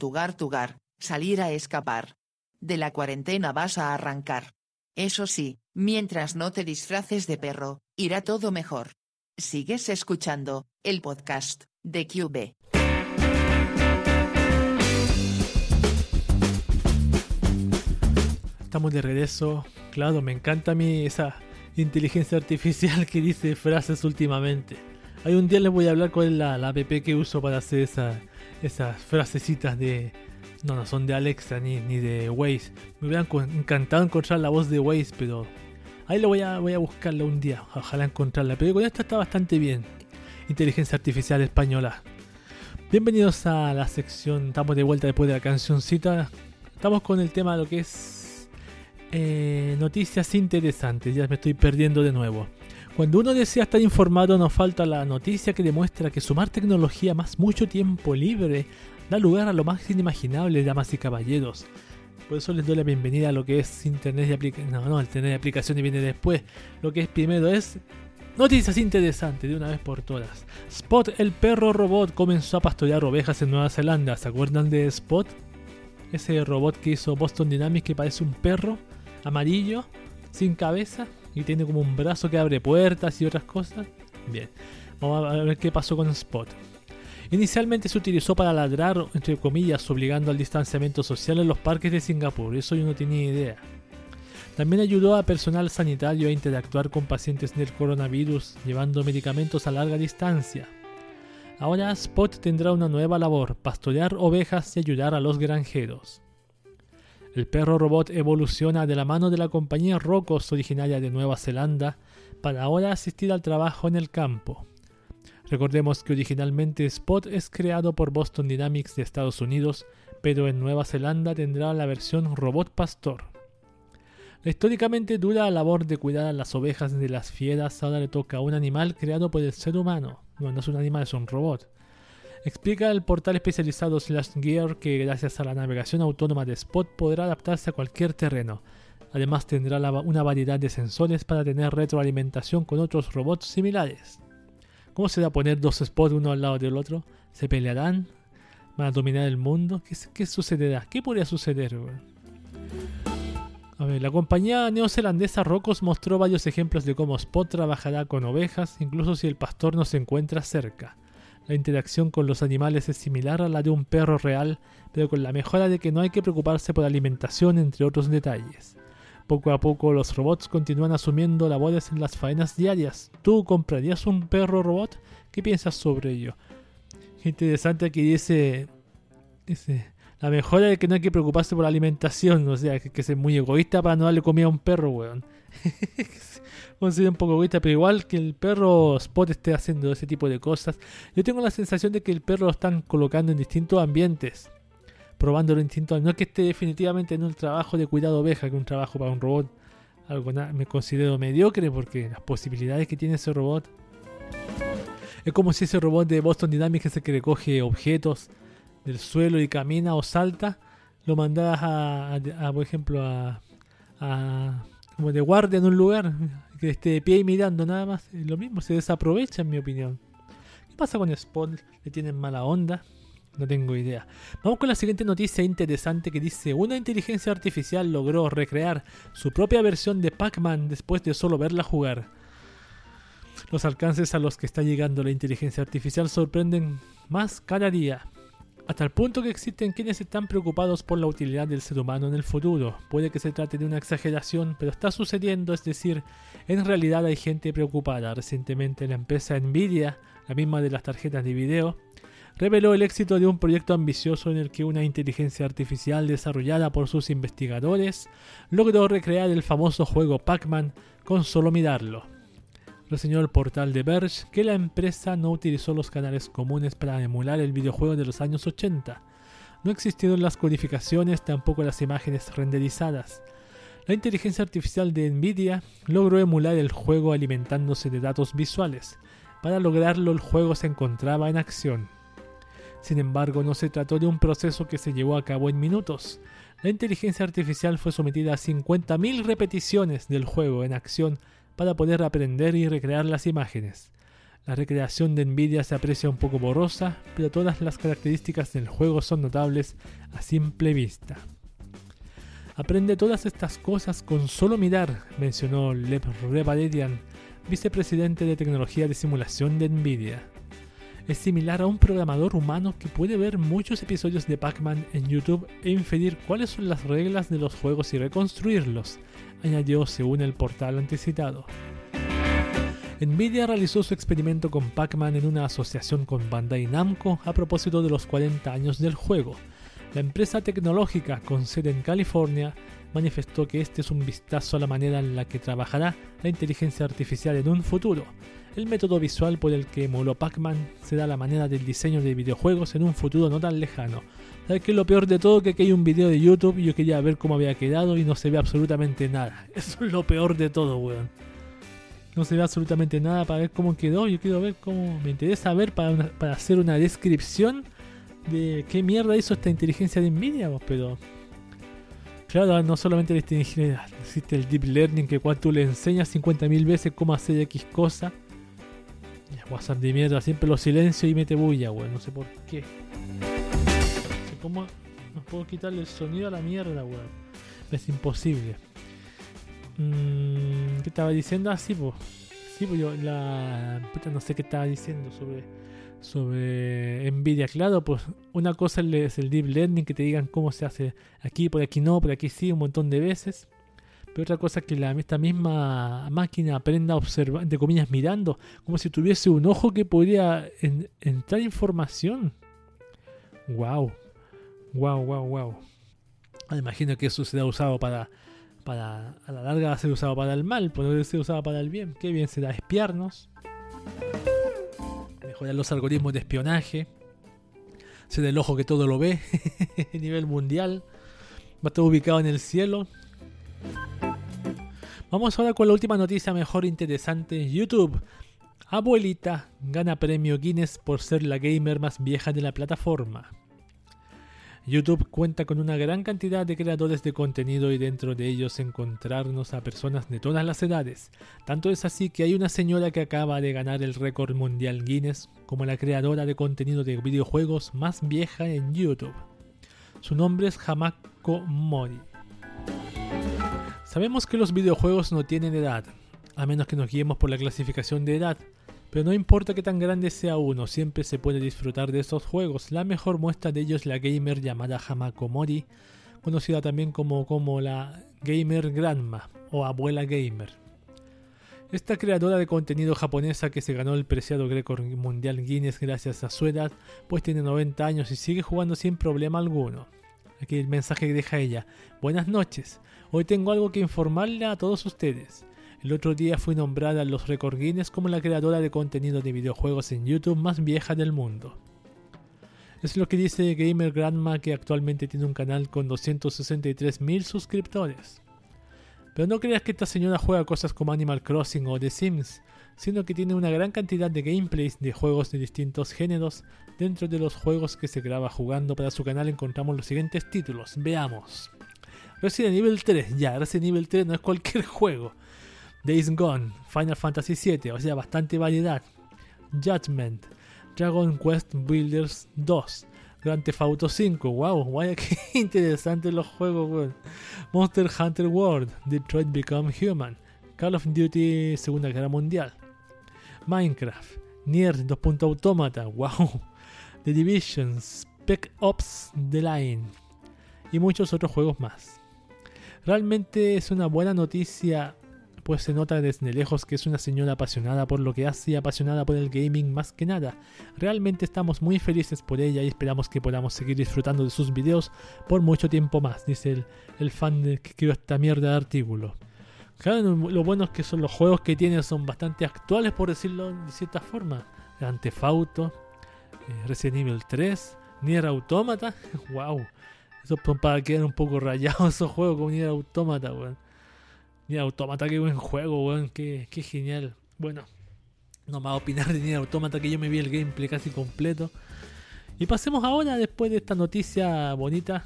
Tugar tugar, salir a escapar. De la cuarentena vas a arrancar. Eso sí, mientras no te disfraces de perro, irá todo mejor. Sigues escuchando, el podcast, de QB. Estamos de regreso. Claro, me encanta a mí esa inteligencia artificial que dice frases últimamente. Hay un día les voy a hablar cuál es la, la app que uso para hacer esa, esas frasecitas de... No, no son de Alexa ni, ni de Waze. Me hubieran encantado encontrar la voz de Waze, pero ahí lo voy a, voy a buscarla un día. Ojalá encontrarla. Pero con esta está bastante bien. Inteligencia Artificial Española. Bienvenidos a la sección. Estamos de vuelta después de la cancioncita. Estamos con el tema de lo que es eh, noticias interesantes. Ya me estoy perdiendo de nuevo. Cuando uno desea estar informado nos falta la noticia que demuestra que sumar tecnología más mucho tiempo libre da lugar a lo más inimaginable, damas y caballeros. Por eso les doy la bienvenida a lo que es Internet y aplicaciones. No, no, el tener aplicaciones viene después. Lo que es primero es noticias interesantes de una vez por todas. Spot, el perro robot, comenzó a pastorear ovejas en Nueva Zelanda. ¿Se acuerdan de Spot? Ese robot que hizo Boston Dynamics que parece un perro amarillo, sin cabeza y tiene como un brazo que abre puertas y otras cosas. Bien, vamos a ver qué pasó con Spot. Inicialmente se utilizó para ladrar, entre comillas, obligando al distanciamiento social en los parques de Singapur, eso yo no tenía idea. También ayudó a personal sanitario a interactuar con pacientes del coronavirus, llevando medicamentos a larga distancia. Ahora Spot tendrá una nueva labor, pastorear ovejas y ayudar a los granjeros. El perro robot evoluciona de la mano de la compañía Rocos originaria de Nueva Zelanda para ahora asistir al trabajo en el campo. Recordemos que originalmente Spot es creado por Boston Dynamics de Estados Unidos, pero en Nueva Zelanda tendrá la versión robot pastor. La históricamente dura labor de cuidar a las ovejas de las fieras ahora le toca a un animal creado por el ser humano. No, no es un animal, es un robot. Explica el portal especializado Slash Gear que gracias a la navegación autónoma de Spot podrá adaptarse a cualquier terreno. Además tendrá una variedad de sensores para tener retroalimentación con otros robots similares. ¿Cómo se va a poner dos Spots uno al lado del otro? ¿Se pelearán? ¿Van a dominar el mundo? ¿Qué, sucederá? ¿Qué podría suceder? A ver, la compañía neozelandesa Rocos mostró varios ejemplos de cómo Spot trabajará con ovejas, incluso si el pastor no se encuentra cerca. La interacción con los animales es similar a la de un perro real, pero con la mejora de que no hay que preocuparse por alimentación, entre otros detalles. Poco a poco los robots continúan asumiendo labores en las faenas diarias. ¿Tú comprarías un perro robot? ¿Qué piensas sobre ello? Interesante aquí dice, dice la mejora de que no hay que preocuparse por la alimentación, o sea, que, que es muy egoísta para no darle comida a un perro, weón. *laughs* considero un poco egoísta, pero igual que el perro Spot esté haciendo ese tipo de cosas, yo tengo la sensación de que el perro lo están colocando en distintos ambientes, probándolo en distintos No es que esté definitivamente en un trabajo de cuidado oveja, que un trabajo para un robot, algo me considero mediocre porque las posibilidades que tiene ese robot. Es como si ese robot de Boston Dynamics, ese que recoge objetos del suelo y camina o salta, lo mandas a, por ejemplo, a, a como de guardia en un lugar, esté de pie y mirando nada más. Lo mismo, se desaprovecha en mi opinión. ¿Qué pasa con Spawn? ¿Le tienen mala onda? No tengo idea. Vamos con la siguiente noticia interesante que dice, una inteligencia artificial logró recrear su propia versión de Pac-Man después de solo verla jugar. Los alcances a los que está llegando la inteligencia artificial sorprenden más cada día hasta el punto que existen quienes están preocupados por la utilidad del ser humano en el futuro. Puede que se trate de una exageración, pero está sucediendo, es decir, en realidad hay gente preocupada. Recientemente la empresa Nvidia, la misma de las tarjetas de video, reveló el éxito de un proyecto ambicioso en el que una inteligencia artificial desarrollada por sus investigadores logró recrear el famoso juego Pac-Man con solo mirarlo reseñó el portal de Verge que la empresa no utilizó los canales comunes para emular el videojuego de los años 80. No existieron las codificaciones, tampoco las imágenes renderizadas. La inteligencia artificial de Nvidia logró emular el juego alimentándose de datos visuales. Para lograrlo el juego se encontraba en acción. Sin embargo, no se trató de un proceso que se llevó a cabo en minutos. La inteligencia artificial fue sometida a 50.000 repeticiones del juego en acción para poder aprender y recrear las imágenes. La recreación de Nvidia se aprecia un poco borrosa, pero todas las características del juego son notables a simple vista. Aprende todas estas cosas con solo mirar, mencionó Lev Revalerian, vicepresidente de tecnología de simulación de Nvidia. Es similar a un programador humano que puede ver muchos episodios de Pac-Man en YouTube e inferir cuáles son las reglas de los juegos y reconstruirlos, añadió según el portal anticitado. Nvidia realizó su experimento con Pac-Man en una asociación con Bandai Namco a propósito de los 40 años del juego. La empresa tecnológica con sede en California manifestó que este es un vistazo a la manera en la que trabajará la inteligencia artificial en un futuro. El método visual por el que emuló Pac-Man será la manera del diseño de videojuegos en un futuro no tan lejano. ¿Sabes que lo peor de todo? Que aquí hay un video de YouTube y yo quería ver cómo había quedado y no se ve absolutamente nada. *laughs* Eso es lo peor de todo, weón no se ve absolutamente nada para ver cómo quedó. Yo quiero ver cómo. Me interesa ver para, para hacer una descripción de qué mierda hizo esta inteligencia de Nvidia, pero. Claro, no solamente existe el deep learning que cuando tú le enseñas 50.000 veces cómo hacer X cosa. WhatsApp de mierda, siempre lo silencio y mete bulla, weón. No sé por qué. Cómo. Puedo quitarle el sonido a la mierda, weón. Es imposible. Mm, ¿Qué estaba diciendo? ah, pues. Sí, pues yo la. Puta, no sé qué estaba diciendo sobre. Sobre Nvidia, claro, pues una cosa es el deep learning, que te digan cómo se hace aquí, por aquí no, por aquí sí, un montón de veces. Pero otra cosa es que la, esta misma máquina aprenda a observar, de comillas, mirando, como si tuviese un ojo que podría entrar información. Wow, wow, wow, wow. Imagino que eso será usado para para a la larga va a ser usado para el mal, puede ser usado para el bien. Qué bien será espiarnos, mejorar los algoritmos de espionaje, ser el ojo que todo lo ve *laughs* a nivel mundial, va a estar ubicado en el cielo. Vamos ahora con la última noticia mejor interesante. YouTube. Abuelita gana premio Guinness por ser la gamer más vieja de la plataforma. YouTube cuenta con una gran cantidad de creadores de contenido y dentro de ellos encontrarnos a personas de todas las edades. Tanto es así que hay una señora que acaba de ganar el récord mundial Guinness como la creadora de contenido de videojuegos más vieja en YouTube. Su nombre es Hamako Mori. Sabemos que los videojuegos no tienen edad, a menos que nos guiemos por la clasificación de edad, pero no importa que tan grande sea uno, siempre se puede disfrutar de estos juegos. La mejor muestra de ello es la gamer llamada Hamako Mori, conocida también como, como la Gamer Grandma o Abuela Gamer. Esta creadora de contenido japonesa que se ganó el preciado récord mundial Guinness gracias a su edad, pues tiene 90 años y sigue jugando sin problema alguno. Aquí el mensaje que deja ella. Buenas noches, hoy tengo algo que informarle a todos ustedes. El otro día fui nombrada en los Record Guinness como la creadora de contenido de videojuegos en YouTube más vieja del mundo. Es lo que dice Gamer Grandma que actualmente tiene un canal con 263.000 suscriptores. Pero no creas que esta señora juega cosas como Animal Crossing o The Sims, sino que tiene una gran cantidad de gameplays de juegos de distintos géneros. Dentro de los juegos que se graba jugando para su canal encontramos los siguientes títulos. Veamos. Resident Evil 3, ya, Resident Evil 3 no es cualquier *laughs* juego. Days Gone, Final Fantasy VII, o sea, bastante variedad. Judgment, Dragon Quest Builders 2, Grand Theft Auto 5, wow, vaya *laughs* que interesantes los juegos, Monster Hunter World, Detroit Become Human, Call of Duty Segunda Guerra Mundial, Minecraft, Nier 2. Automata, wow, The Division, Spec Ops The Line y muchos otros juegos más. Realmente es una buena noticia pues se nota desde lejos que es una señora apasionada por lo que hace y apasionada por el gaming más que nada. Realmente estamos muy felices por ella y esperamos que podamos seguir disfrutando de sus videos por mucho tiempo más, dice el, fan que escribió esta mierda de artículo. Claro, lo bueno es que son los juegos que tiene son bastante actuales, por decirlo de cierta forma. Grand Theft Auto, eh, Resident Evil 3, Nier Automata, *laughs* wow. Eso para quedar un poco rayados *laughs* esos juegos como Nier Automata, weón. Nier Automata, qué buen juego, weón, qué, genial. Bueno, no a opinar de Nier Automata que yo me vi el gameplay casi completo. Y pasemos ahora, después de esta noticia bonita,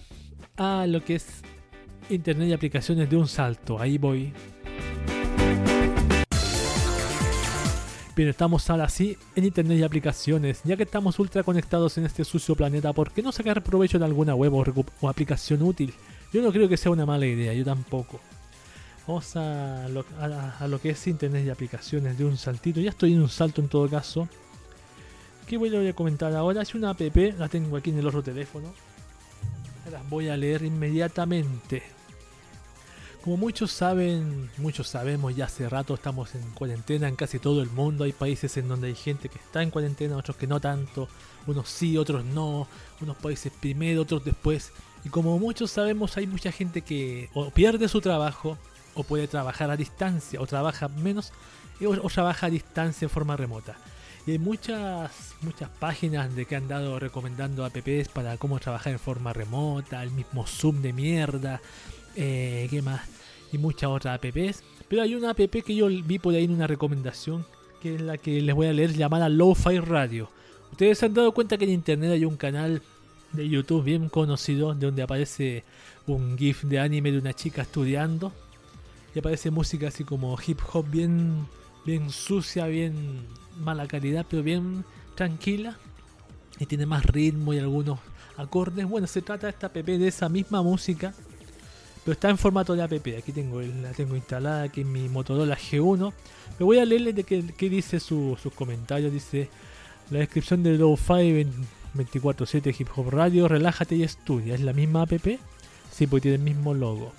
a lo que es Internet y aplicaciones de un salto. Ahí voy. Bien, estamos ahora sí en internet y aplicaciones. Ya que estamos ultra conectados en este sucio planeta, ¿por qué no sacar provecho de alguna web o, aplicación útil? Yo no creo que sea una mala idea, yo tampoco. Vamos a lo, que es internet y aplicaciones de un saltito. Ya estoy en un salto en todo caso. ¿Qué voy a comentar ahora? Es una app, la tengo aquí en el otro teléfono. Las voy a leer inmediatamente. Como muchos saben, muchos sabemos, ya hace rato estamos en cuarentena en casi todo el mundo. Hay países en donde hay gente que está en cuarentena, otros que no tanto. Unos sí, otros no. Unos países primero, otros después. Y como muchos sabemos, hay mucha gente que pierde su trabajo, o puede trabajar a distancia, o trabaja menos, o, trabaja a distancia en forma remota. Y hay muchas, muchas páginas de que han dado recomendando apps para cómo trabajar en forma remota, el mismo Zoom de mierda, eh, ¿qué más? Y muchas otras apps. Pero hay una app que yo vi por ahí en una recomendación, que es la que les voy a leer, llamada Lo-Fi Radio. Ustedes se han dado cuenta que en internet hay un canal de YouTube bien conocido, de donde aparece un GIF de anime de una chica estudiando. Y aparece música así como hip hop bien, bien sucia, bien mala calidad, pero bien tranquila. Y tiene más ritmo y algunos acordes. Bueno, se trata esta app de esa misma música pero está en formato de app. Aquí tengo la tengo instalada aquí en mi Motorola G1. Me voy a leerle de qué, dice sus comentarios. Dice la descripción de Low-Fi 24-7 Hip Hop Radio. Relájate y estudia. ¿Es la misma app? Sí, porque tiene el mismo logo.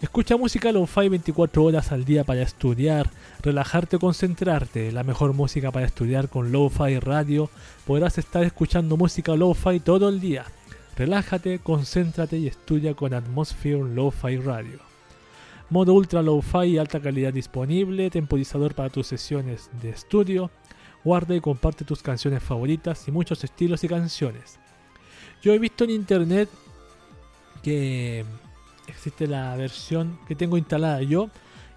Escucha música lo-fi 24 horas al día para estudiar, relajarte o concentrarte. La mejor música para estudiar con lo-fi radio. Podrás estar escuchando música lo-fi todo el día. Relájate, concéntrate y estudia con Atmosphere Lo-Fi Radio. Modo Ultra Lo-Fi y alta calidad disponible, temporizador para tus sesiones de estudio. Guarda y comparte tus canciones favoritas y muchos estilos y canciones. Yo he visto en internet que existe la versión que tengo instalada yo.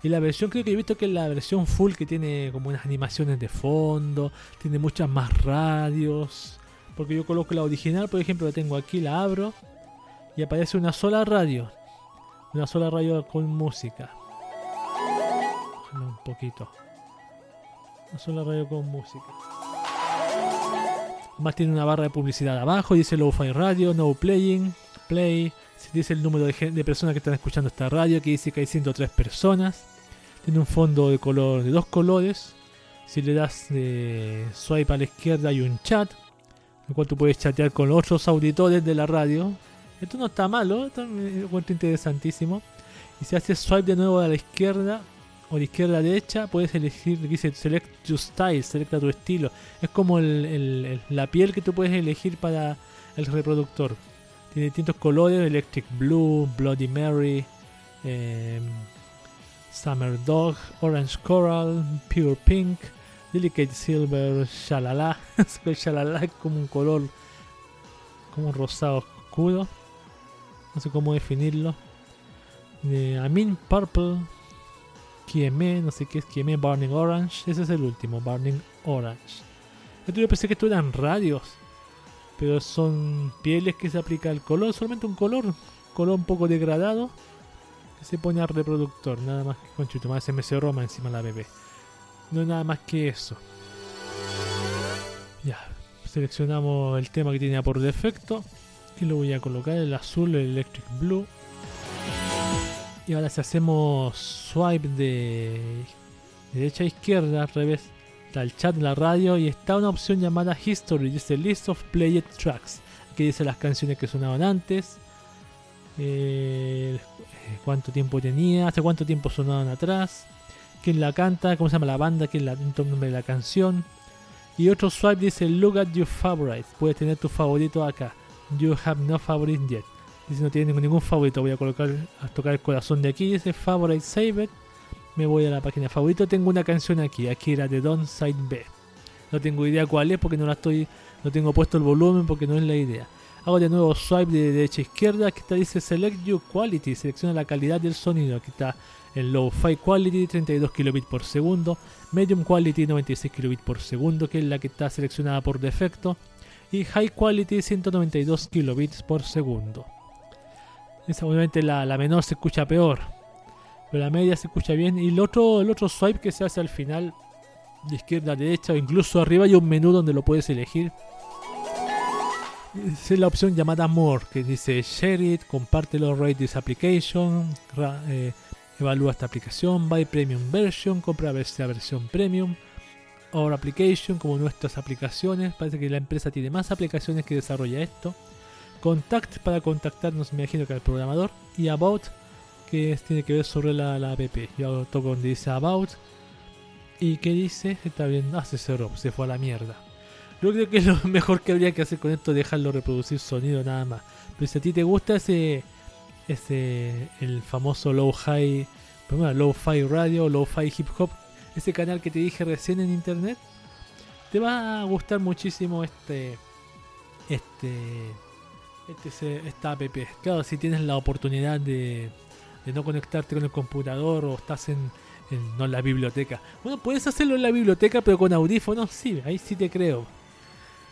Y la versión creo que he visto que es la versión full que tiene como unas animaciones de fondo, tiene muchas más radios, porque yo coloco la original, por ejemplo, la tengo aquí, la abro y aparece una sola radio. Una sola radio con música. Un poquito. Una sola radio con música. Más tiene una barra de publicidad abajo, dice Lo-Fi Radio, No Playing, Play. Dice el número de, personas que están escuchando esta radio, que dice que hay 103 personas. Tiene un fondo de color de dos colores. Si le das de swipe a la izquierda hay un chat en cual tú puedes chatear con otros auditores de la radio. Esto no está malo, esto me encuentro interesantísimo. Y si haces swipe de nuevo a la izquierda o de izquierda a derecha, puedes elegir, dice select your style, selecta tu estilo. Es como la piel que tú puedes elegir para el reproductor. Tiene distintos colores, Electric Blue, Bloody Mary, em, Summer Dog, Orange Coral, Pure Pink, Delicate Silver, Shalala. *laughs* Shalala es como un color, como un rosado oscuro. No sé cómo definirlo. De Amin Purple, Kieme, no sé qué es Kieme, Burning Orange. Ese es el último, Burning Orange. yo pensé que esto eran radios, pero son pieles que se aplica el color, solamente un color, color un poco degradado, que se pone al reproductor, nada más que con más se me cerró más encima la bebé. No hay nada más que eso. Ya, seleccionamos el tema que tenía por defecto. Y lo voy a colocar el azul, el electric blue. Y ahora si hacemos swipe de derecha a izquierda, al revés, está el chat de la radio y está una opción llamada History, dice List of Played Tracks. Aquí dice las canciones que sonaban antes, eh, cuánto tiempo tenía, hace cuánto tiempo sonaban atrás, quién la canta, cómo se llama la banda, quién la, el nombre de la canción. Y otro swipe dice Look at your favorites. Puedes tener tu favorito acá. You have no favorite yet. Dice no tiene ningún favorito. Voy a colocar a tocar el corazón de aquí. Dice Favorite Save It. Me voy a la página favorito. Tengo una canción aquí. Aquí era de Don Side B. No tengo idea cuál es porque no la estoy. No tengo puesto el volumen porque no es la idea. Hago de nuevo swipe de derecha a izquierda. Aquí está dice Select Your Quality. Selecciona la calidad del sonido. Aquí está el Low Fi Quality 32 kilobits por segundo, Medium Quality 96 kilobits por segundo, que es la que está seleccionada por defecto, y High Quality 192 kilobits por segundo. Esa, obviamente la, menor se escucha peor, pero la media se escucha bien. Y el otro, el otro swipe que se hace al final de izquierda a derecha o incluso arriba hay un menú donde lo puedes elegir. Es la opción llamada More que dice Share it, compártelo, rate this application, eh, evalúa esta aplicación, buy premium version, compra esta versión premium, or application como nuestras aplicaciones. Parece que la empresa tiene más aplicaciones que desarrolla esto. Contact para contactarnos, me imagino que al programador. Y About que tiene que ver sobre la, la app. Yo toco donde dice About. ¿Y qué dice? Está bien, ah, se cerró, se fue a la mierda. Yo creo que lo *laughs* mejor que habría que hacer con esto es dejarlo reproducir sonido nada más. Pero si a ti te gusta ese, ese el famoso low-hi, bueno, low-fi radio, low-fi hip hop, ese canal que te dije recién en internet, te va a gustar muchísimo este, este, este esta app. Claro, si tienes la oportunidad de, de no conectarte con el computador o estás en, no la biblioteca. Bueno, puedes hacerlo en la biblioteca, pero con audífonos, sí, ahí sí te creo.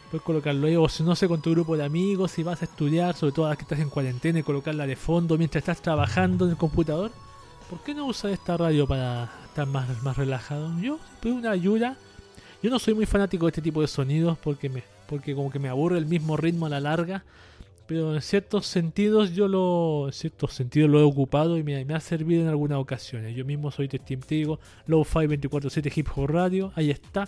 Puedes colocarlo ahí, o si no sé, con tu grupo de amigos, si vas a estudiar, sobre todo que estás en cuarentena, y colocarla de fondo mientras estás trabajando en el computador. ¿Por qué no usar esta radio para estar más, más relajado? Yo, pues una ayuda. Yo no soy muy fanático de este tipo de sonidos porque me, porque como que me aburre el mismo ritmo a la larga. Pero en ciertos sentidos yo lo, en ciertos sentidos lo he ocupado y me, me ha servido en algunas ocasiones. Yo mismo soy testigo, Low-Fi 24-7 Hip Hop Radio, ahí está.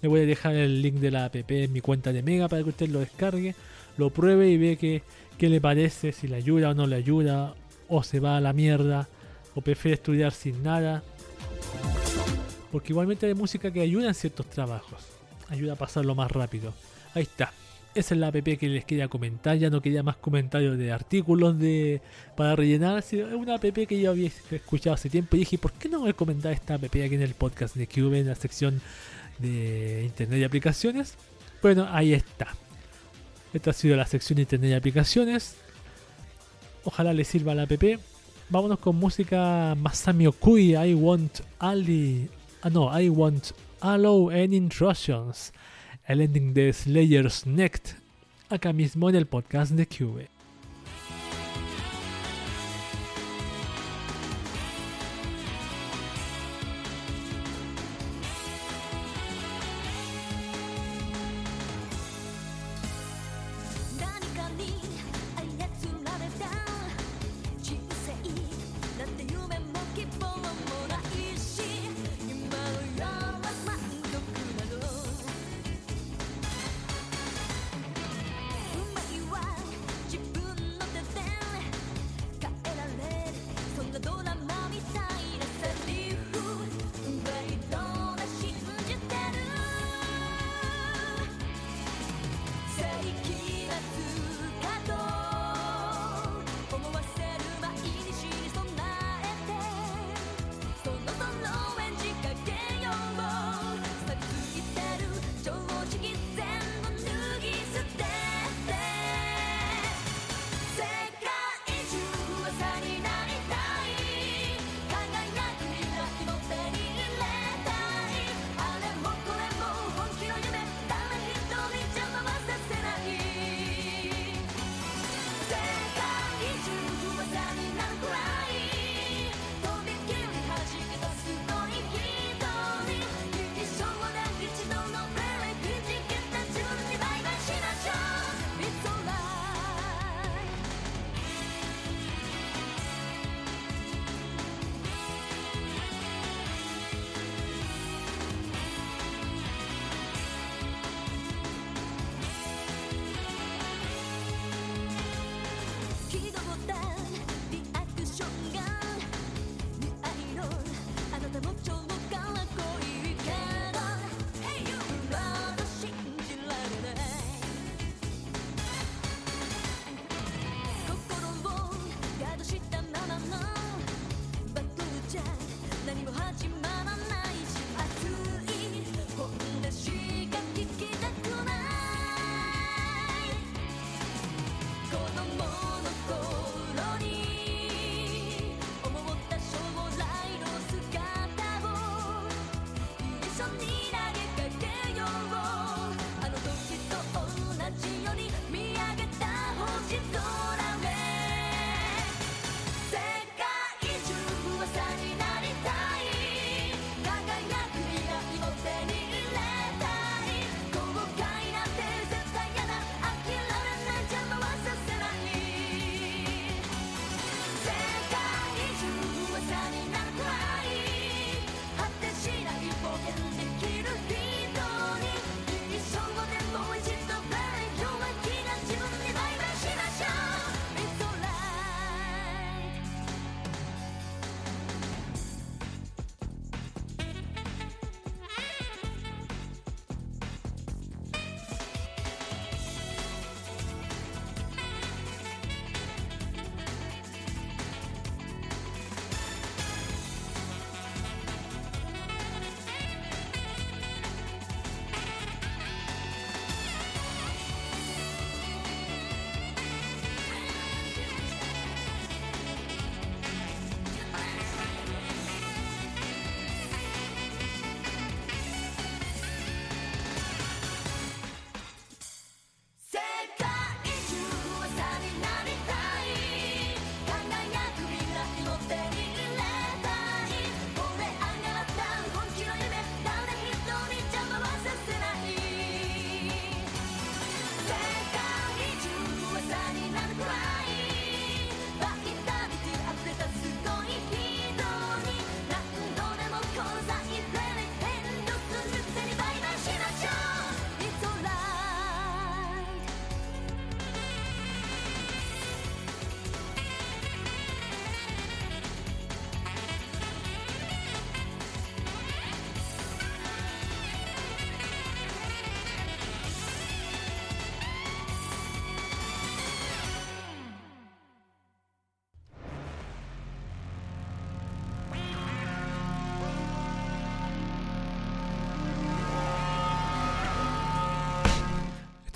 Le voy a dejar el link de la app en mi cuenta de Mega para que usted lo descargue, lo pruebe y ve qué, qué le parece, si le ayuda o no le ayuda, o se va a la mierda, o prefiere estudiar sin nada. Porque igualmente hay música que ayuda en ciertos trabajos, ayuda a pasarlo más rápido. Ahí está. Esa es la app que les quería comentar. Ya no quería más comentarios de artículos de para rellenar. Es una app que yo había escuchado hace tiempo y dije, ¿por qué no voy a comentar esta app aquí en el podcast de Cube en la sección de Internet y aplicaciones. Bueno, ahí está. Esta ha sido la sección de Internet y aplicaciones. Ojalá les sirva la app. Vámonos con música Masami Okui. I want Ali. Ah, no, I want Allow and Intrusions. El ending de Slayer's Next. Acá mismo en el podcast de Cube.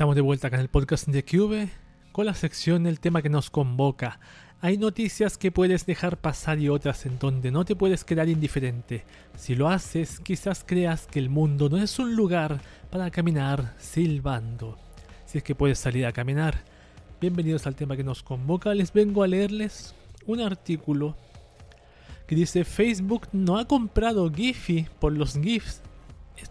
Estamos de vuelta acá en el podcast de Cube con la sección El tema que nos convoca. Hay noticias que puedes dejar pasar y otras en donde no te puedes quedar indiferente. Si lo haces, quizás creas que el mundo no es un lugar para caminar silbando. Si es que puedes salir a caminar. Bienvenidos al tema que nos convoca. Les vengo a leerles un artículo que dice Facebook no ha comprado Giphy por los GIFs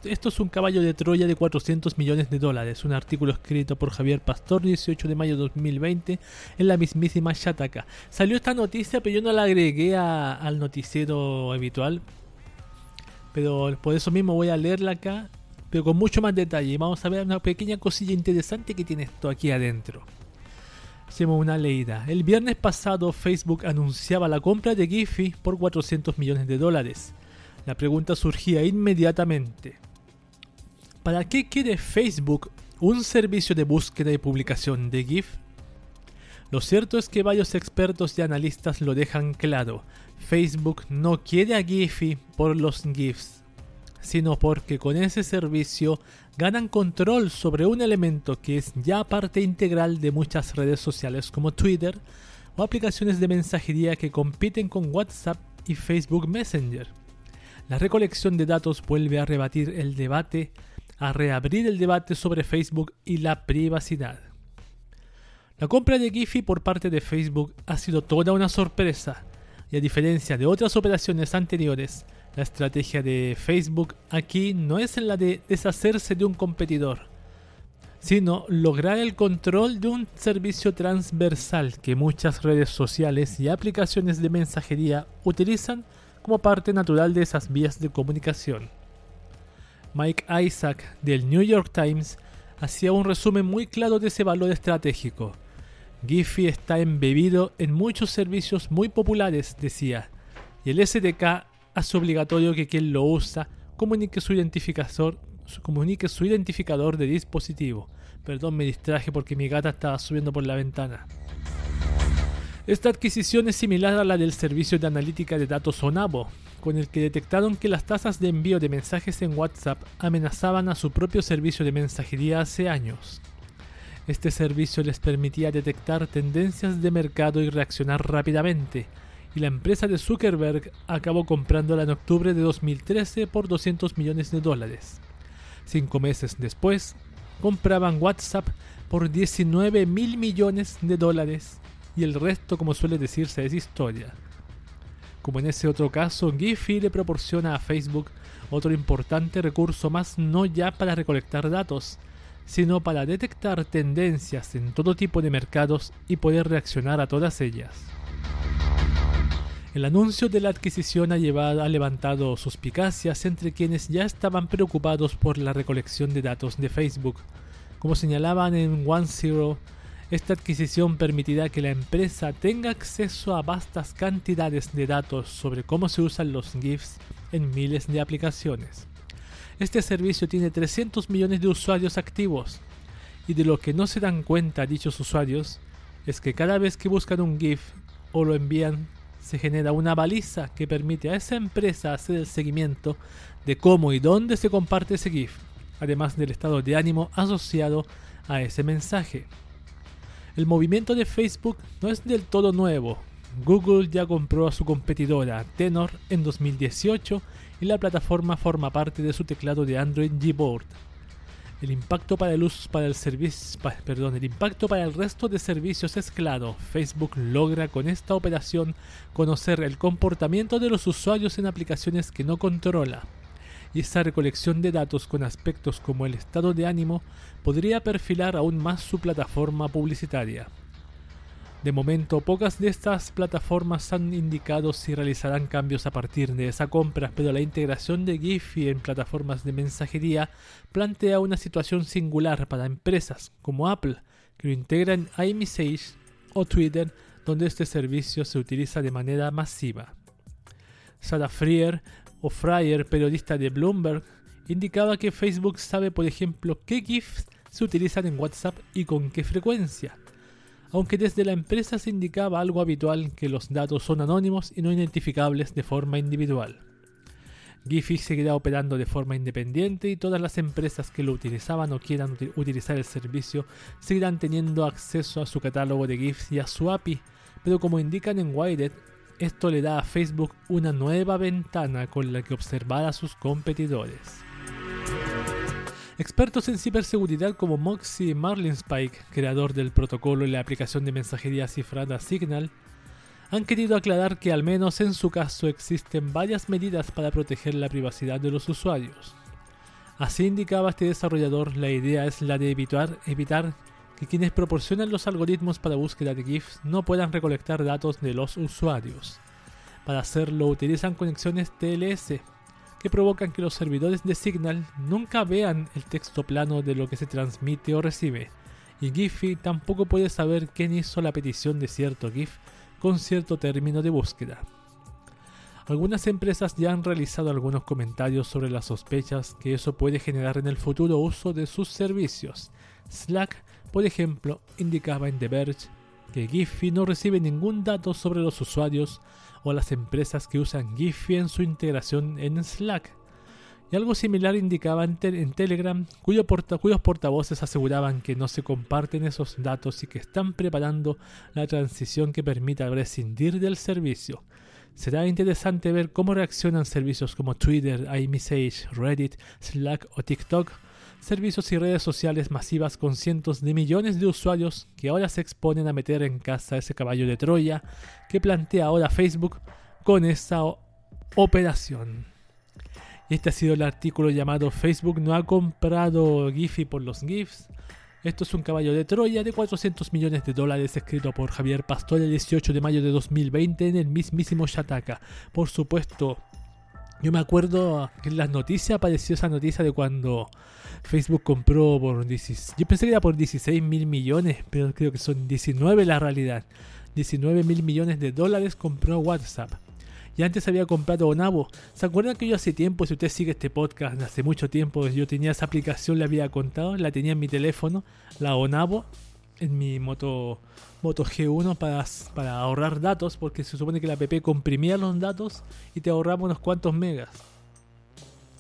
esto, es un caballo de Troya de 400 millones de dólares. Un artículo escrito por Javier Pastor, 18 de mayo de 2020, en la mismísima Shataka. Salió esta noticia, pero yo no la agregué al noticiero habitual. Pero por eso mismo voy a leerla acá, pero con mucho más detalle. Vamos a ver una pequeña cosilla interesante que tiene esto aquí adentro. Hacemos una leída. El viernes pasado Facebook anunciaba la compra de Giphy por 400 millones de dólares. La pregunta surgía inmediatamente. ¿Para qué quiere Facebook un servicio de búsqueda y publicación de GIF? Lo cierto es que varios expertos y analistas lo dejan claro. Facebook no quiere a Giphy por los GIFs, sino porque con ese servicio ganan control sobre un elemento que es ya parte integral de muchas redes sociales como Twitter o aplicaciones de mensajería que compiten con WhatsApp y Facebook Messenger. La recolección de datos vuelve a rebatir el debate, a reabrir el debate sobre Facebook y la privacidad. La compra de Giphy por parte de Facebook ha sido toda una sorpresa, y a diferencia de otras operaciones anteriores, la estrategia de Facebook aquí no es la de deshacerse de un competidor, sino lograr el control de un servicio transversal que muchas redes sociales y aplicaciones de mensajería utilizan como parte natural de esas vías de comunicación. Mike Isaac del New York Times hacía un resumen muy claro de ese valor estratégico. Giphy está embebido en muchos servicios muy populares, decía, y el SDK hace obligatorio que quien lo usa comunique su identificador, comunique su identificador de dispositivo. Perdón, me distraje porque mi gata estaba subiendo por la ventana. Esta adquisición es similar a la del servicio de analítica de datos Onavo, con el que detectaron que las tasas de envío de mensajes en WhatsApp amenazaban a su propio servicio de mensajería hace años. Este servicio les permitía detectar tendencias de mercado y reaccionar rápidamente, y la empresa de Zuckerberg acabó comprándola en octubre de 2013 por 200 millones de dólares. Cinco meses después, compraban WhatsApp por 19 mil millones de dólares y el resto, como suele decirse, es historia. Como en ese otro caso, Giphy le proporciona a Facebook otro importante recurso más no ya para recolectar datos, sino para detectar tendencias en todo tipo de mercados y poder reaccionar a todas ellas. El anuncio de la adquisición ha, llevado, levantado suspicacias entre quienes ya estaban preocupados por la recolección de datos de Facebook. Como señalaban en One Zero esta adquisición permitirá que la empresa tenga acceso a vastas cantidades de datos sobre cómo se usan los GIFs en miles de aplicaciones. Este servicio tiene 300 millones de usuarios activos y de lo que no se dan cuenta dichos usuarios es que cada vez que buscan un GIF o lo envían se genera una baliza que permite a esa empresa hacer el seguimiento de cómo y dónde se comparte ese GIF, además del estado de ánimo asociado a ese mensaje. El movimiento de Facebook no es del todo nuevo. Google ya compró a su competidora Tenor en 2018 y la plataforma forma parte de su teclado de Android Gboard. El impacto para el el impacto para el resto de servicios es claro. Facebook logra con esta operación conocer el comportamiento de los usuarios en aplicaciones que no controla y esa recolección de datos con aspectos como el estado de ánimo podría perfilar aún más su plataforma publicitaria. De momento, pocas de estas plataformas han indicado si realizarán cambios a partir de esa compra, pero la integración de Giphy en plataformas de mensajería plantea una situación singular para empresas como Apple, que lo integran en iMessage o Twitter, donde este servicio se utiliza de manera masiva. Sarah o Fryer, periodista de Bloomberg, indicaba que Facebook sabe, por ejemplo, qué GIFs se utilizan en WhatsApp y con qué frecuencia, aunque desde la empresa se indicaba algo habitual que los datos son anónimos y no identificables de forma individual. Giphy seguirá operando de forma independiente y todas las empresas que lo utilizaban o quieran utilizar el servicio seguirán teniendo acceso a su catálogo de GIFs y a su API, pero como indican en Wired, esto le da a Facebook una nueva ventana con la que observar a sus competidores. Expertos en ciberseguridad como Moxie Marlinspike, creador del protocolo y la aplicación de mensajería cifrada Signal, han querido aclarar que al menos en su caso existen varias medidas para proteger la privacidad de los usuarios. Así indicaba este desarrollador, la idea es la de evitar, evitar que quienes proporcionan los algoritmos para búsqueda de GIFs no puedan recolectar datos de los usuarios. Para hacerlo utilizan conexiones TLS, que provocan que los servidores de Signal nunca vean el texto plano de lo que se transmite o recibe, y Giphy tampoco puede saber quién hizo la petición de cierto GIF con cierto término de búsqueda. Algunas empresas ya han realizado algunos comentarios sobre las sospechas que eso puede generar en el futuro uso de sus servicios. Slack, por ejemplo, indicaba en The Verge que Giphy no recibe ningún dato sobre los usuarios o las empresas que usan Giphy en su integración en Slack. Y algo similar indicaba en, Telegram, cuyos portavoces aseguraban que no se comparten esos datos y que están preparando la transición que permita prescindir del servicio. Será interesante ver cómo reaccionan servicios como Twitter, iMessage, Reddit, Slack o TikTok, servicios y redes sociales masivas con cientos de millones de usuarios que ahora se exponen a meter en casa ese caballo de Troya que plantea ahora Facebook con esa operación. Este ha sido el artículo llamado Facebook no ha comprado Giphy por los GIFs. Esto es un caballo de Troya de 400 millones de dólares escrito por Javier Pastor el 18 de mayo de 2020 en el mismísimo Shataka. Por supuesto, yo me acuerdo que en las noticias apareció esa noticia de cuando Facebook compró por 16... Yo pensé que era por 16 mil millones, pero creo que son 19 la realidad. 19 mil millones de dólares compró WhatsApp y antes había comprado Onavo. ¿Se acuerdan que yo hace tiempo, si usted sigue este podcast, hace mucho tiempo, yo tenía esa aplicación, le había contado, la tenía en mi teléfono, la Onavo, en mi moto, moto G1 para, para ahorrar datos, porque se supone que la app comprimía los datos y te ahorraba unos cuantos megas.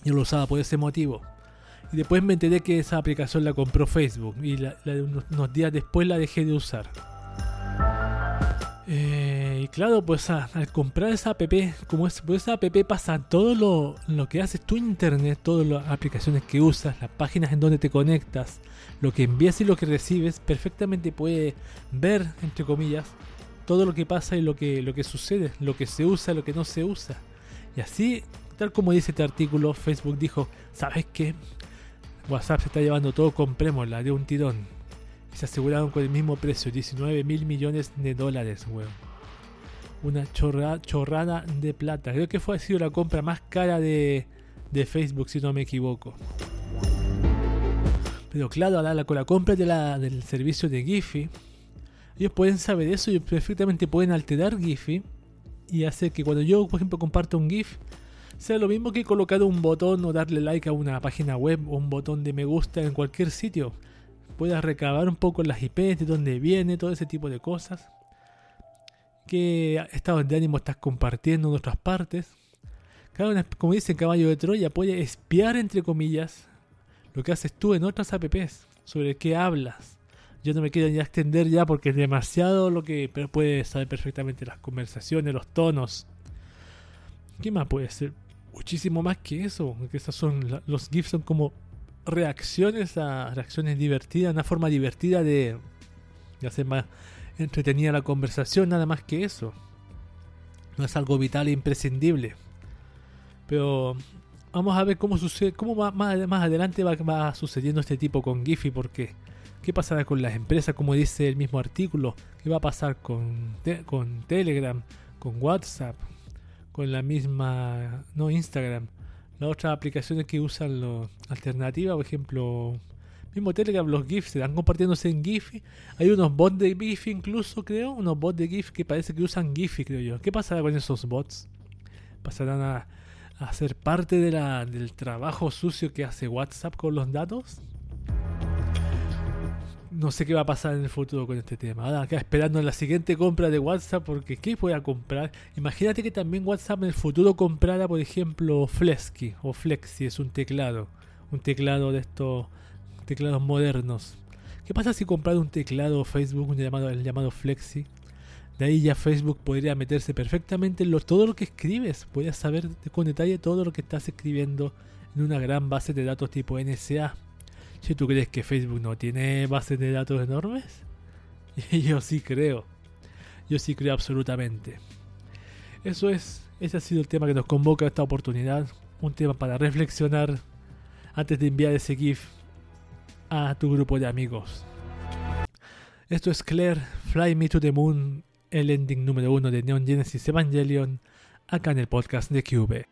Yo lo usaba por ese motivo. Y después me enteré que esa aplicación la compró Facebook y unos días después la dejé de usar. Eh, y claro, pues al comprar esa app, como es, pues esa app pasa todo lo, lo, que haces en internet, todas las aplicaciones que usas, las páginas en donde te conectas, lo que envías y lo que recibes, perfectamente puede ver, entre comillas, todo lo que pasa y lo que, lo que sucede, lo que se usa, lo que no se usa. Y así, tal como dice este artículo, Facebook dijo, ¿sabes qué? WhatsApp se está llevando todo, comprémosla de un tirón se aseguraron con el mismo precio, 19 mil millones de dólares, weón. Una chorrada de plata. Creo que fue ha sido la compra más cara de, de Facebook, si no me equivoco. Pero claro, la, con la compra de la, del servicio de Giphy, ellos pueden saber eso y perfectamente pueden alterar Giphy y hacer que cuando yo, por ejemplo, comparto un GIF, sea lo mismo que colocar un botón o darle like a una página web o un botón de me gusta en cualquier sitio puedas recabar un poco las IPs, de dónde viene, todo ese tipo de cosas. ¿Qué estado de ánimo estás compartiendo en otras partes? Cada como dice Caballo de Troya, puede espiar, entre comillas, lo que haces tú en otras apps, sobre qué hablas. Yo no me quiero ya extender ya porque es demasiado lo que pero puede saber perfectamente las conversaciones, los tonos. ¿Qué más puede ser? Muchísimo más que eso, que esas son los GIFs son como reacciones a reacciones divertidas, una forma divertida de, hacer más entretenida la conversación, nada más que eso. No es algo vital e imprescindible. Pero vamos a ver cómo sucede, cómo más, más adelante va, sucediendo este tipo con Giphy, porque qué pasará con las empresas, como dice el mismo artículo, qué va a pasar con, con Telegram, con WhatsApp, con la misma, no Instagram las otras aplicaciones que usan los alternativas, por ejemplo, mismo Telegram, los GIFs se están compartiéndose en Giphy. Hay unos bots de GIF incluso, creo, unos bots de GIF que parece que usan Giphy, creo yo. ¿Qué pasará con esos bots? ¿Pasarán a, a ser parte de la, del trabajo sucio que hace WhatsApp con los datos? no sé qué va a pasar en el futuro con este tema. Ahora acá esperando la siguiente compra de WhatsApp porque ¿qué voy a comprar? Imagínate que también WhatsApp en el futuro comprara, por ejemplo, Flexi o Flexi, es un teclado. Un teclado de estos teclados modernos. ¿Qué pasa si comprar un teclado Facebook, llamado, el llamado Flexi? De ahí ya Facebook podría meterse perfectamente en todo lo que escribes. Podrías saber con detalle todo lo que estás escribiendo en una gran base de datos tipo NSA. Si tú crees que Facebook no tiene bases de datos enormes, *laughs* yo sí creo. Yo sí creo absolutamente. Eso es, ese ha sido el tema que nos convoca a esta oportunidad. Un tema para reflexionar antes de enviar ese GIF a tu grupo de amigos. Esto es Claire, Fly Me to the Moon, el ending número uno de Neon Genesis Evangelion, acá en el podcast de Cube.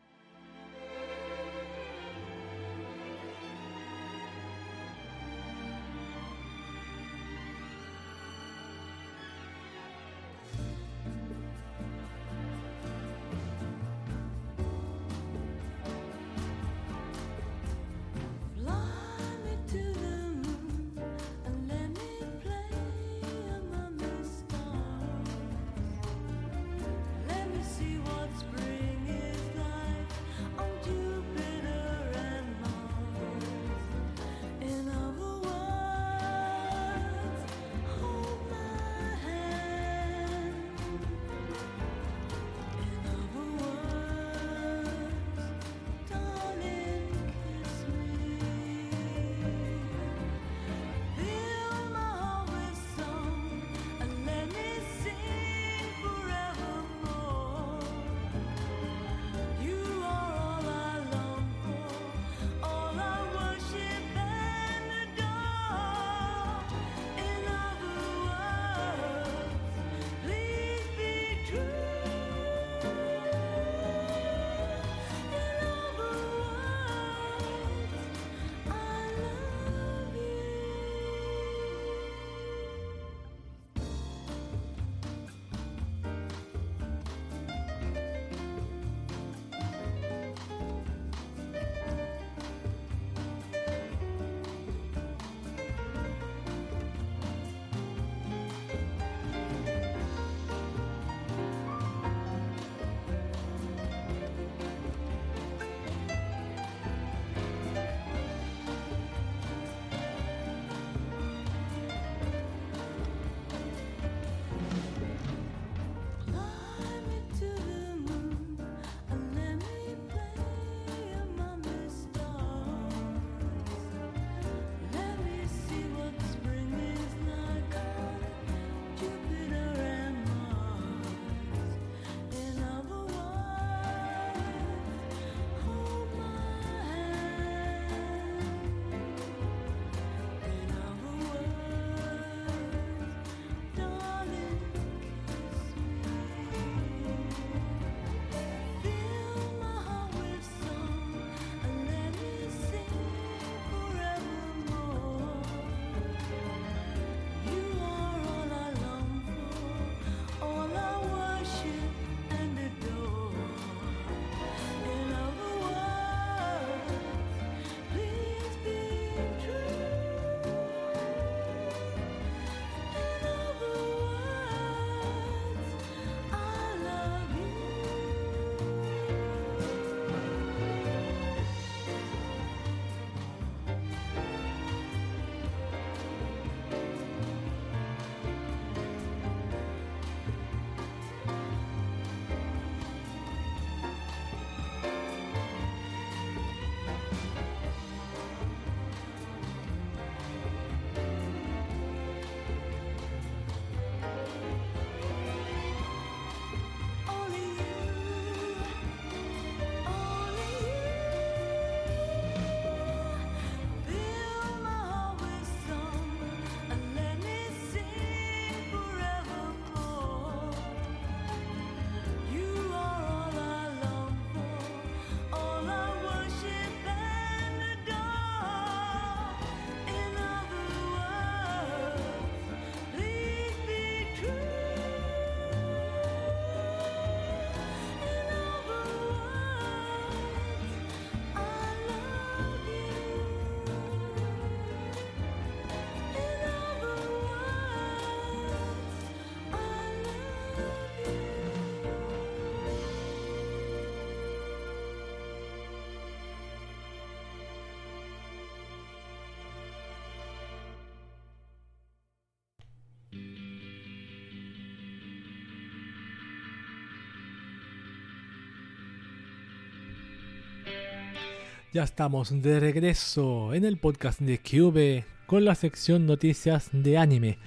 Ya estamos de regreso en el podcast de Cube con la sección noticias de anime.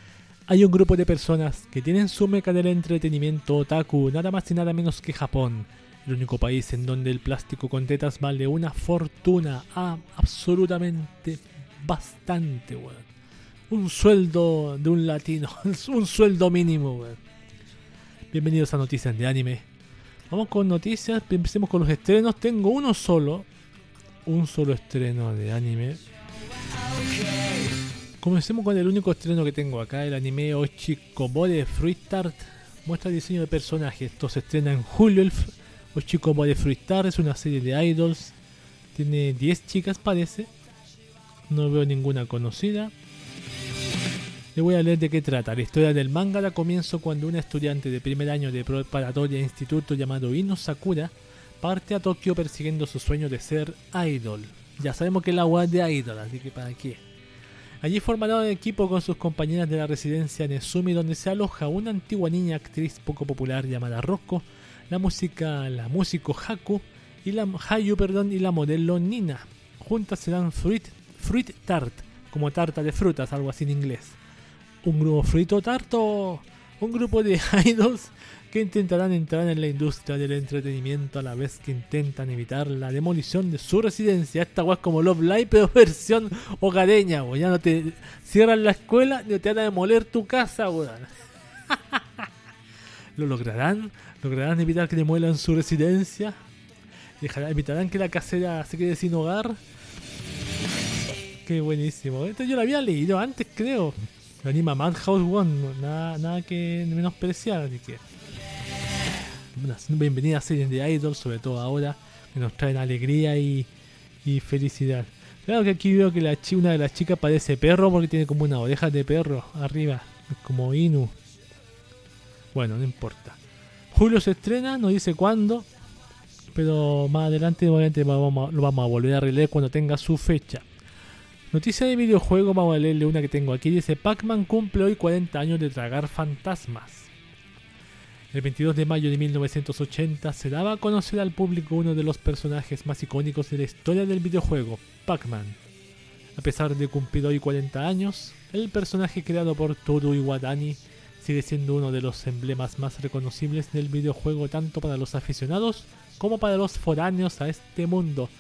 Hay un grupo de personas que tienen su meca del entretenimiento otaku nada más y nada menos que Japón, el único país en donde el plástico con tetas vale una fortuna, ah, absolutamente bastante, weón. Un sueldo de un latino, *laughs* un sueldo mínimo, weón. Bienvenidos a Noticias de Anime. Vamos con noticias, empecemos con los estrenos. Tengo uno solo, un solo estreno de anime. Comencemos con el único estreno que tengo acá, el anime Oshikobore Fruit Tart. Muestra diseño de personajes. Esto se estrena en julio. El Oshikobore Fruit Tart es una serie de idols. Tiene 10 chicas parece. No veo ninguna conocida. Le voy a leer de qué trata. La historia del manga la comienzo cuando una estudiante de primer año de preparatoria e instituto llamado Ino Sakura parte a Tokio persiguiendo su sueño de ser idol. Ya sabemos que la web de idol, así que para qué. Allí formará un equipo con sus compañeras de la residencia Nezumi donde se aloja una antigua niña actriz poco popular llamada Rocco, la música, la músico Haku y la Hayu, perdón, y la modelo Nina. Juntas serán Fruit, fruit Tart, como tarta de frutas, algo así en inglés. Un grupo frito tarto, un grupo de *laughs* idols que intentarán entrar en la industria del entretenimiento a la vez que intentan evitar la demolición de su residencia. Esta weá es como Love Live, pero *laughs* versión hogareña, weón. Ya no te cierran la escuela ni te van a demoler tu casa, weón. *laughs* ¿Lo lograrán? ¿Lograrán evitar que demuelan su residencia? ¿Evitarán que la casera se quede sin hogar? Qué buenísimo. Esto yo lo había leído antes, creo. Lo anima Madhouse One, nada, nada que menospreciar, así que una bienvenida a series de Idol, sobre todo ahora, que nos traen alegría y, felicidad. Claro que aquí veo que una de las chicas parece perro porque tiene como una oreja de perro arriba, como Inu. Bueno, no importa. Julio se estrena, no dice cuándo, pero más adelante obviamente lo vamos a volver a releer cuando tenga su fecha. Noticia de videojuego, vamos a leerle una que tengo aquí. Dice, Pac-Man cumple hoy 40 años de tragar fantasmas. El 22 de mayo de 1980 se daba a conocer al público uno de los personajes más icónicos de la historia del videojuego, Pac-Man. A pesar de cumplir hoy 40 años, el personaje creado por Toru Iwatani sigue siendo uno de los emblemas más reconocibles del videojuego tanto para los aficionados como para los foráneos a este mundo,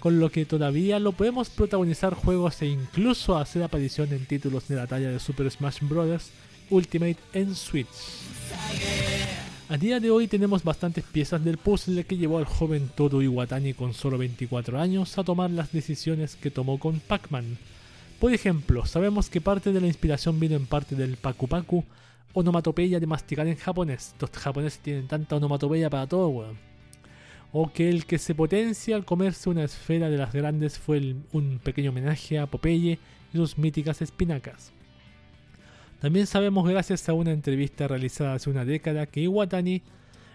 con lo que todavía lo podemos protagonizar juegos e incluso hacer aparición en títulos de la talla de Super Smash Bros. Ultimate en Switch. A día de hoy tenemos bastantes piezas del puzzle que llevó al joven Toru Iwatani con solo 24 años a tomar las decisiones que tomó con Pac-Man. Por ejemplo, sabemos que parte de la inspiración vino en parte del Paku Paku, onomatopeya de masticar en japonés. Los japoneses tienen tanta onomatopeya para todo, weón. O que el que se potencia al comerse una esfera de las grandes fue un pequeño homenaje a Popeye y sus míticas espinacas. También sabemos gracias a una entrevista realizada hace una década que Iwatani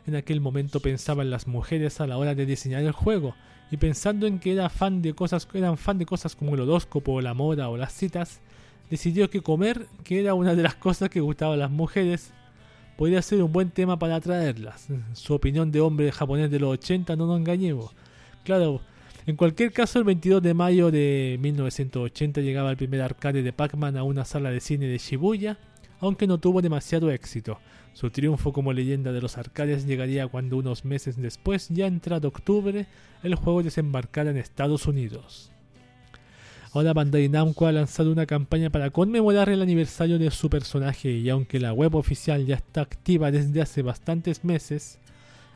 en aquel momento pensaba en las mujeres a la hora de diseñar el juego y pensando en que era fan de cosas, eran fan de cosas como el horóscopo, la moda o las citas, decidió que comer, que era una de las cosas que gustaban a las mujeres, podría ser un buen tema para atraerlas. Su opinión de hombre japonés de los 80 no nos engañemos. Claro, en cualquier caso, el 22 de mayo de 1980 llegaba el primer arcade de Pac-Man a una sala de cine de Shibuya, aunque no tuvo demasiado éxito. Su triunfo como leyenda de los arcades llegaría cuando unos meses después, ya entrado octubre, el juego desembarcara en Estados Unidos. Ahora Bandai Namco ha lanzado una campaña para conmemorar el aniversario de su personaje y aunque la web oficial ya está activa desde hace bastantes meses,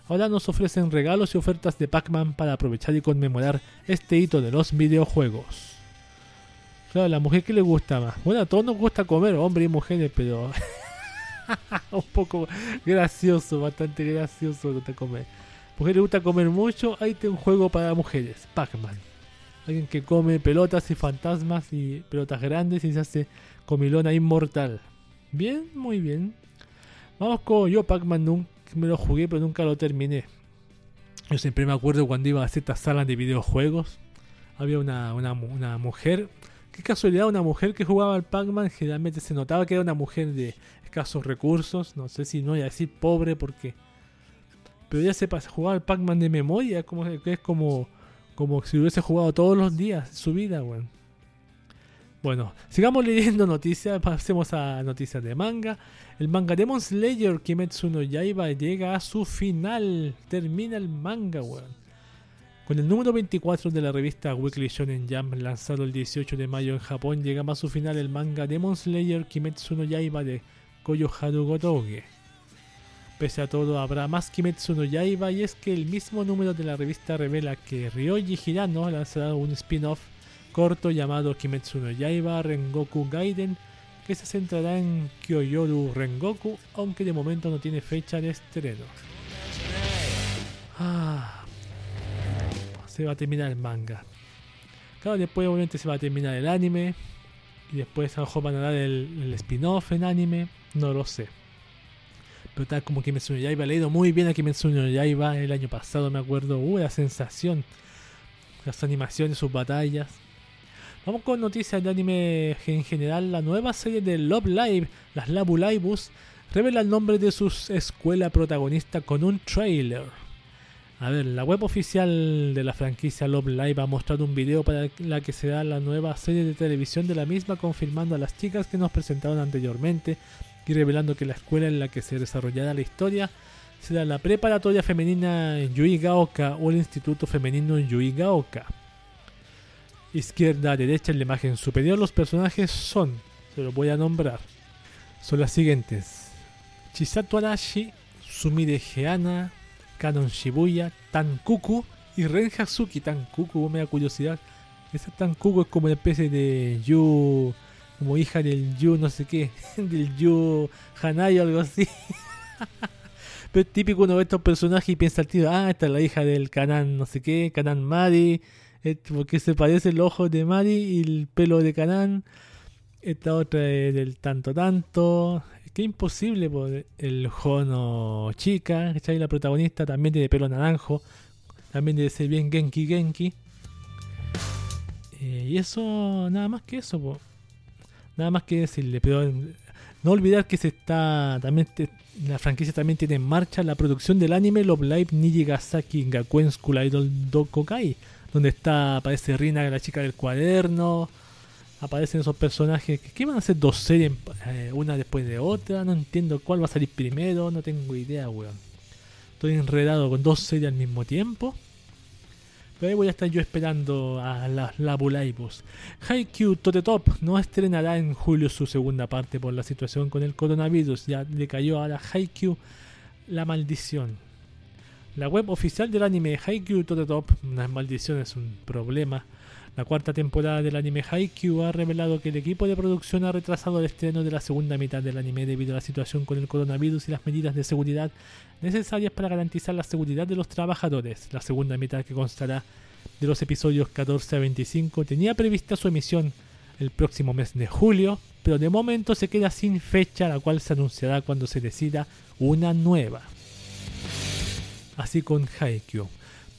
ahora nos ofrecen regalos y ofertas de Pac-Man para aprovechar y conmemorar este hito de los videojuegos. Claro, la mujer que le gusta más. Bueno, a todos nos gusta comer, hombres y mujeres, pero *laughs* un poco gracioso, bastante gracioso te comer. Mujer le gusta comer mucho, ahí te un juego para mujeres, Pac-Man. Alguien que come pelotas y fantasmas y pelotas grandes y se hace comilona inmortal. Bien, muy bien. Vamos con yo, Pac-Man me lo jugué, pero nunca lo terminé. Yo siempre me acuerdo cuando iba a ciertas salas de videojuegos. Había una, una, mujer. Qué casualidad, una mujer que jugaba al Pac-Man. Generalmente se notaba que era una mujer de escasos recursos. No sé si no voy a decir pobre porque. Pero ya se jugaba al Pac-Man de memoria. Como, es como, Como si hubiese jugado todos los días su vida, weón. Bueno, sigamos leyendo noticias, pasemos a noticias de manga. El manga Demon Slayer Kimetsu no Yaiba llega a su final. Termina el manga, weón. Con el número 24 de la revista Weekly Shonen Jump lanzado el 18 de mayo en Japón, llega a su final el manga Demon Slayer Kimetsu no Yaiba de Koyoharu Gotoge. Pese a todo, habrá más Kimetsu no Yaiba y es que el mismo número de la revista revela que Ryoji Hirano lanzará un spin-off corto llamado Kimetsu no Yaiba Rengoku Gaiden que se centrará en Kyoyoru Rengoku, aunque de momento no tiene fecha de estreno. Ah, se va a terminar el manga. Claro, después obviamente se va a terminar el anime. Y después a lo mejor van a dar el, spin-off en anime. No lo sé. Pero tal como Kimetsu no Yaiba, he leído muy bien a Kimetsu no Yaiba el año pasado, me acuerdo. Uh, la sensación. Las animaciones, sus batallas. Vamos con noticias de anime en general. La nueva serie de Love Live, las Labu Laibus, revela el nombre de su escuela protagonista con un trailer. A ver, la web oficial de la franquicia Love Live ha mostrado un video para la que será la nueva serie de televisión de la misma, confirmando a las chicas que nos presentaron anteriormente y revelando que la escuela en la que se desarrollará la historia será la preparatoria femenina Yui Gaoka o el instituto femenino Yui Gaoka izquierda derecha en la imagen superior los personajes son, se los voy a nombrar, son las siguientes. Chisato Arashi, Sumire Geana, Kanon Shibuya, Tankuku y Ren Hatsuki. Tankuku, me da curiosidad. Esa Tankuku es como una especie de Yu, como hija del Yu no sé qué, *laughs* del Yu Hanai o algo así. *laughs* Pero es típico uno ve estos personajes y piensa al tío, ah, esta es la hija del Kanan no sé qué, Kanan Mari porque se parece el ojo de Mari y el pelo de Kanan. Esta otra es del tanto tanto. Que imposible, el Jono chica, ¿cachai? La protagonista también tiene pelo naranjo. También debe ser bien Genki Genki. Eh, y eso, nada más que eso, nada más que decirle. Pero no olvidar que se está. También la franquicia también tiene en marcha la producción del anime Love Live Nijigasaki Gakuen School Idol Dokokai donde está aparece Rina, la chica del cuaderno, aparecen esos personajes que, van a hacer dos series, eh, una después de otra, no entiendo cuál va a salir primero, no tengo idea, weón. Estoy enredado con dos series al mismo tiempo. Pero ahí voy a estar yo esperando a las Labulaibus. Haikyuu Totetop no estrenará en julio su segunda parte por la situación con el coronavirus. Ya le cayó a la Haikyuu la maldición. La web oficial del anime Haikyuu Top, una maldición es un problema. La cuarta temporada del anime Haikyuu ha revelado que el equipo de producción ha retrasado el estreno de la segunda mitad del anime debido a la situación con el coronavirus y las medidas de seguridad necesarias para garantizar la seguridad de los trabajadores. La segunda mitad que constará de los episodios 14 a 25 tenía prevista su emisión el próximo mes de julio, pero de momento se queda sin fecha, la cual se anunciará cuando se decida una nueva así con Haikyuu.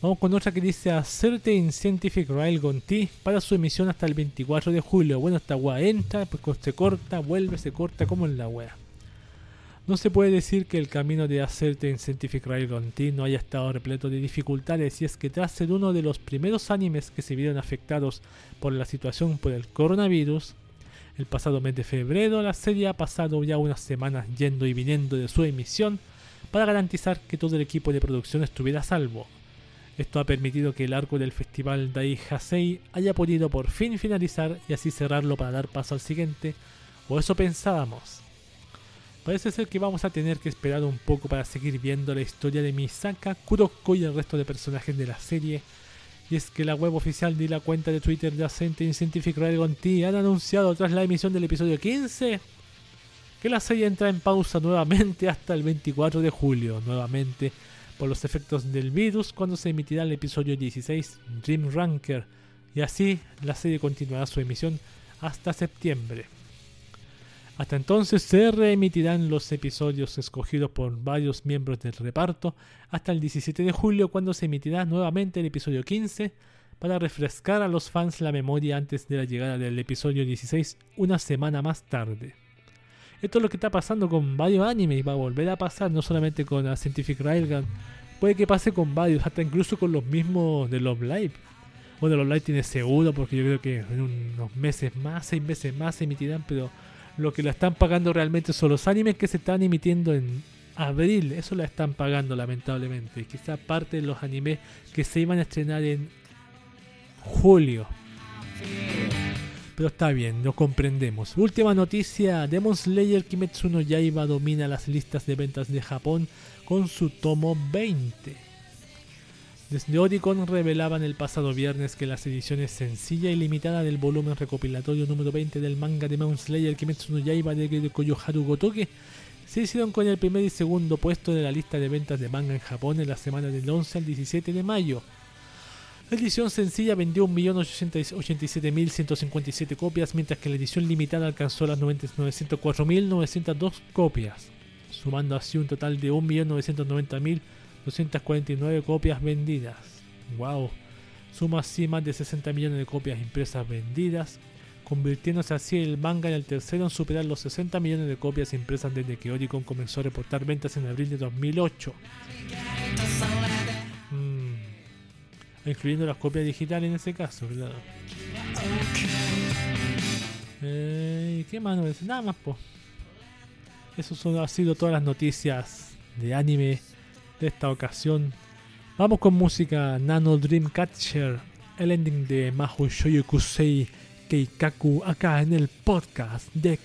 Vamos con otra que dice a Certain Scientific Railgun T para su emisión hasta el 24 de julio. Bueno, esta weá entra, pues se corta, vuelve, se corta, como en la wea. No se puede decir que el camino de A Certain Scientific Railgun T no haya estado repleto de dificultades y es que tras ser uno de los primeros animes que se vieron afectados por la situación por el coronavirus, el pasado mes de febrero la serie ha pasado ya unas semanas yendo y viniendo de su emisión para garantizar que todo el equipo de producción estuviera a salvo. Esto ha permitido que el arco del festival Dai Hasei haya podido por fin finalizar y así cerrarlo para dar paso al siguiente, o eso pensábamos. Parece ser que vamos a tener que esperar un poco para seguir viendo la historia de Misaka, Kuroko y el resto de personajes de la serie. Y es que la web oficial de la cuenta de Twitter de Ascent Scientific Dragon T han anunciado tras la emisión del episodio 15 que la serie entra en pausa nuevamente hasta el 24 de julio, nuevamente por los efectos del virus cuando se emitirá el episodio 16 Dream Ranker y así la serie continuará su emisión hasta septiembre. Hasta entonces se reemitirán los episodios escogidos por varios miembros del reparto hasta el 17 de julio cuando se emitirá nuevamente el episodio 15 para refrescar a los fans la memoria antes de la llegada del episodio 16 una semana más tarde. Esto es lo que está pasando con varios animes y va a volver a pasar, no solamente con Scientific Railgun, puede que pase con varios, hasta incluso con los mismos de Love Live. Bueno, los live tiene seguro porque yo creo que en unos meses más, seis meses más se emitirán, pero lo que la están pagando realmente son los animes que se están emitiendo en abril. Eso la están pagando lamentablemente. Quizá parte de los animes que se iban a estrenar en julio. Pero está bien, lo comprendemos. Última noticia, Demon Slayer Kimetsu no Yaiba domina las listas de ventas de Japón con su tomo 20. Desde Oricon revelaban el pasado viernes que las ediciones sencilla y limitada del volumen recopilatorio número 20 del manga de Demon Slayer Kimetsu no Yaiba de Koyoharu Gotoke se hicieron con el primer y segundo puesto de la lista de ventas de manga en Japón en la semana del 11 al 17 de mayo. La edición sencilla vendió 1.087.157 copias, mientras que la edición limitada alcanzó las 904.902 copias, sumando así un total de 1.990.249 copias vendidas. ¡Wow! Suma así más de 60 millones de copias impresas vendidas, convirtiéndose así el manga en el tercero en superar los 60 millones de copias impresas desde que Oricon comenzó a reportar ventas en abril de 2008 incluyendo las copias digitales en ese caso, ¿verdad? Eh, ¿Qué más? No nada más, pues. Eso son, ha sido todas las noticias de anime de esta ocasión. Vamos con música Nano Dream Catcher, el ending de Mahou Shoyokusei Keikaku acá en el podcast de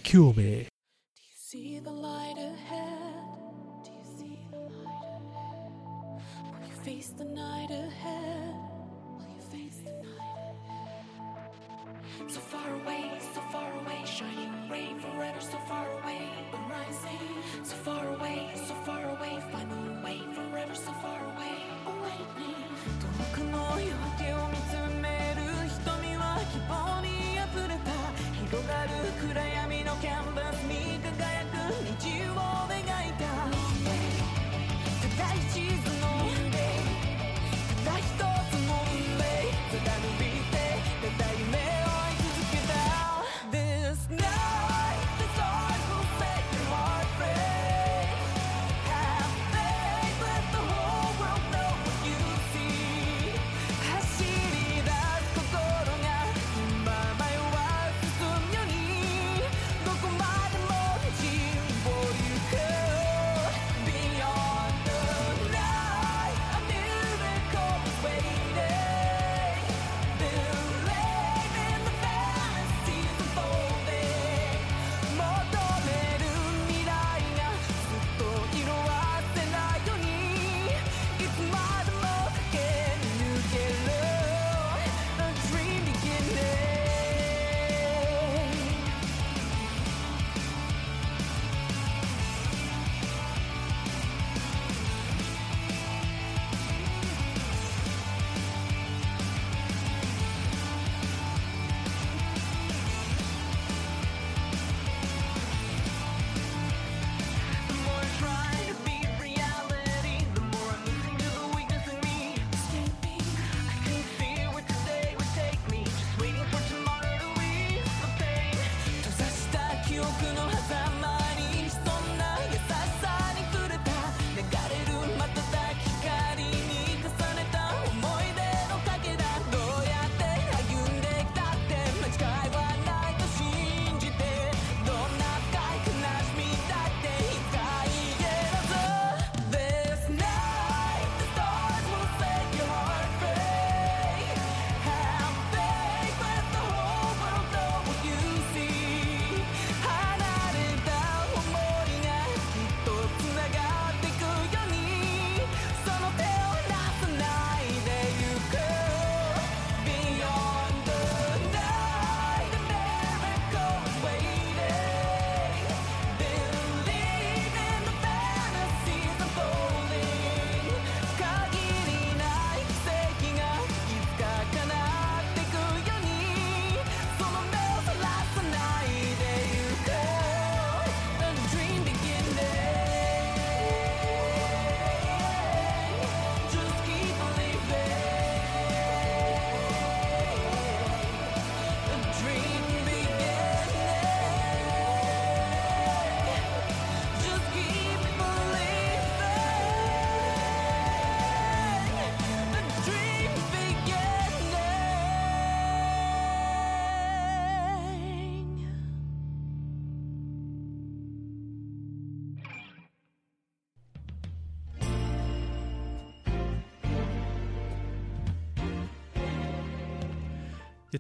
so far away, so far away, shining ray forever, so far away, rising, so far away, so far away, final way, forever, so far away, awakening. 遠くの夜明けを見つめる瞳は希望に溢れた広がる暗闇の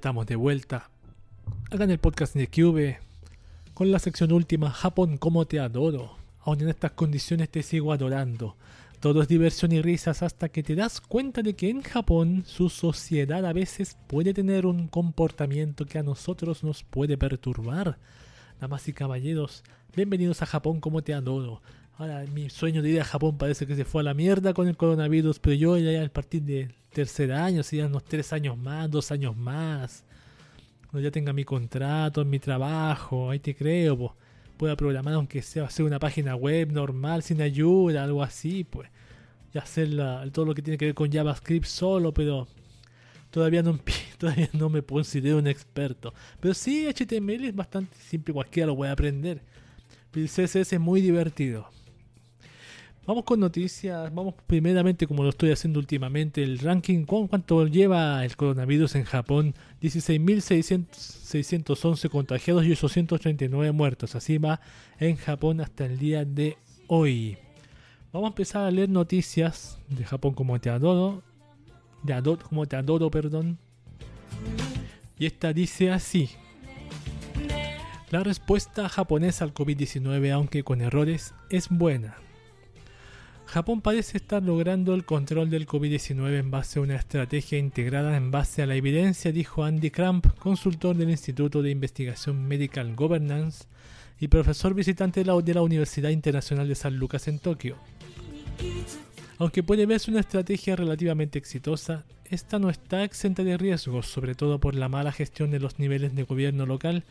estamos de vuelta acá en el podcast de Cube con la sección última Japón, como te adoro. Aún en estas condiciones te sigo adorando. Todo es diversión y risas hasta que te das cuenta de que en Japón su sociedad a veces puede tener un comportamiento que a nosotros nos puede perturbar. Damas y caballeros, bienvenidos a Japón, como te adoro. Ahora, mi sueño de ir a Japón parece que se fue a la mierda con el coronavirus, pero yo ya a partir del tercer año, si ya unos tres años más, dos años más, cuando ya tenga mi contrato, mi trabajo, ahí te creo, pues, pueda programar aunque sea hacer una página web normal, sin ayuda, algo así, pues, y hacer todo lo que tiene que ver con JavaScript solo, pero todavía no, *laughs* todavía no me considero un experto. Pero sí, HTML es bastante simple, cualquiera lo puede aprender. El CSS es muy divertido. Vamos con noticias. Vamos primeramente, como lo estoy haciendo últimamente, el ranking. ¿Cuánto lleva el coronavirus en Japón? 16.611 contagiados y 839 muertos. Así va en Japón hasta el día de hoy. Vamos a empezar a leer noticias de Japón como te adoro. De como te adoro, perdón. Y esta dice así. La respuesta japonesa al COVID-19, aunque con errores, es buena. Japón parece estar logrando el control del COVID-19 en base a una estrategia integrada en base a la evidencia, dijo Andy Cramp, consultor del Instituto de Investigación Medical Governance y profesor visitante de la, Universidad Internacional de San Lucas en Tokio. Aunque puede verse una estrategia relativamente exitosa, esta no está exenta de riesgos, sobre todo por la mala gestión de los niveles de gobierno local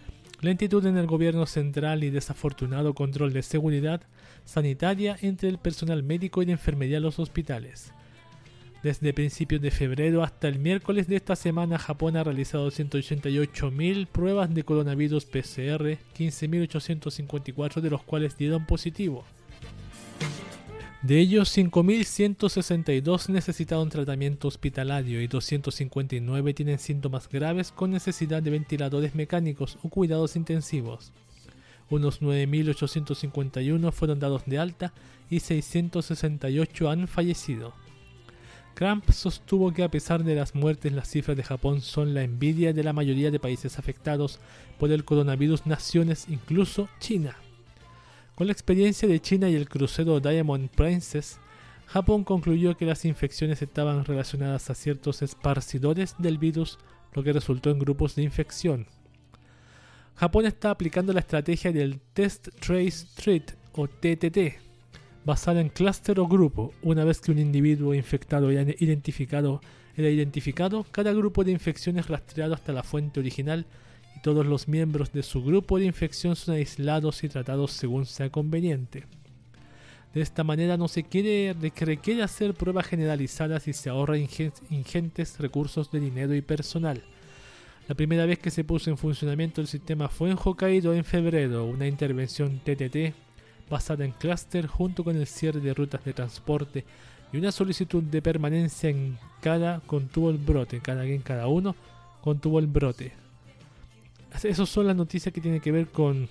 lentitud en el gobierno central y desafortunado control de seguridad sanitaria entre el personal médico y de enfermería en los hospitales. Desde principios de febrero hasta el miércoles de esta semana, Japón ha realizado 188.000 pruebas de coronavirus PCR, 15.854 de los cuales dieron positivo. De ellos, 5.162 necesitaron tratamiento hospitalario y 259 tienen síntomas graves con necesidad de ventiladores mecánicos o cuidados intensivos. Unos 9.851 fueron dados de alta y 668 han fallecido. Cramp sostuvo que a pesar de las muertes las cifras de Japón son la envidia de la mayoría de países afectados por el coronavirus naciones, incluso China. Con la experiencia de China y el crucero Diamond Princess, Japón concluyó que las infecciones estaban relacionadas a ciertos esparcidores del virus, lo que resultó en grupos de infección. Japón está aplicando la estrategia del Test Trace Treat o TTT, basada en clúster o grupo. Una vez que un individuo infectado era identificado, era identificado, cada grupo de infección es rastreado hasta la fuente original todos los miembros de su grupo de infección son aislados y tratados según sea conveniente. De esta manera no se quiere, requiere hacer pruebas generalizadas y se ahorra ingentes recursos de dinero y personal. La primera vez que se puso en funcionamiento el sistema fue en Hokkaido en febrero, una intervención TTT basada en clúster junto con el cierre de rutas de transporte y una solicitud de permanencia en cada contuvo el brote, cada quien cada uno contuvo el brote. Esas son las noticias que tienen que ver con,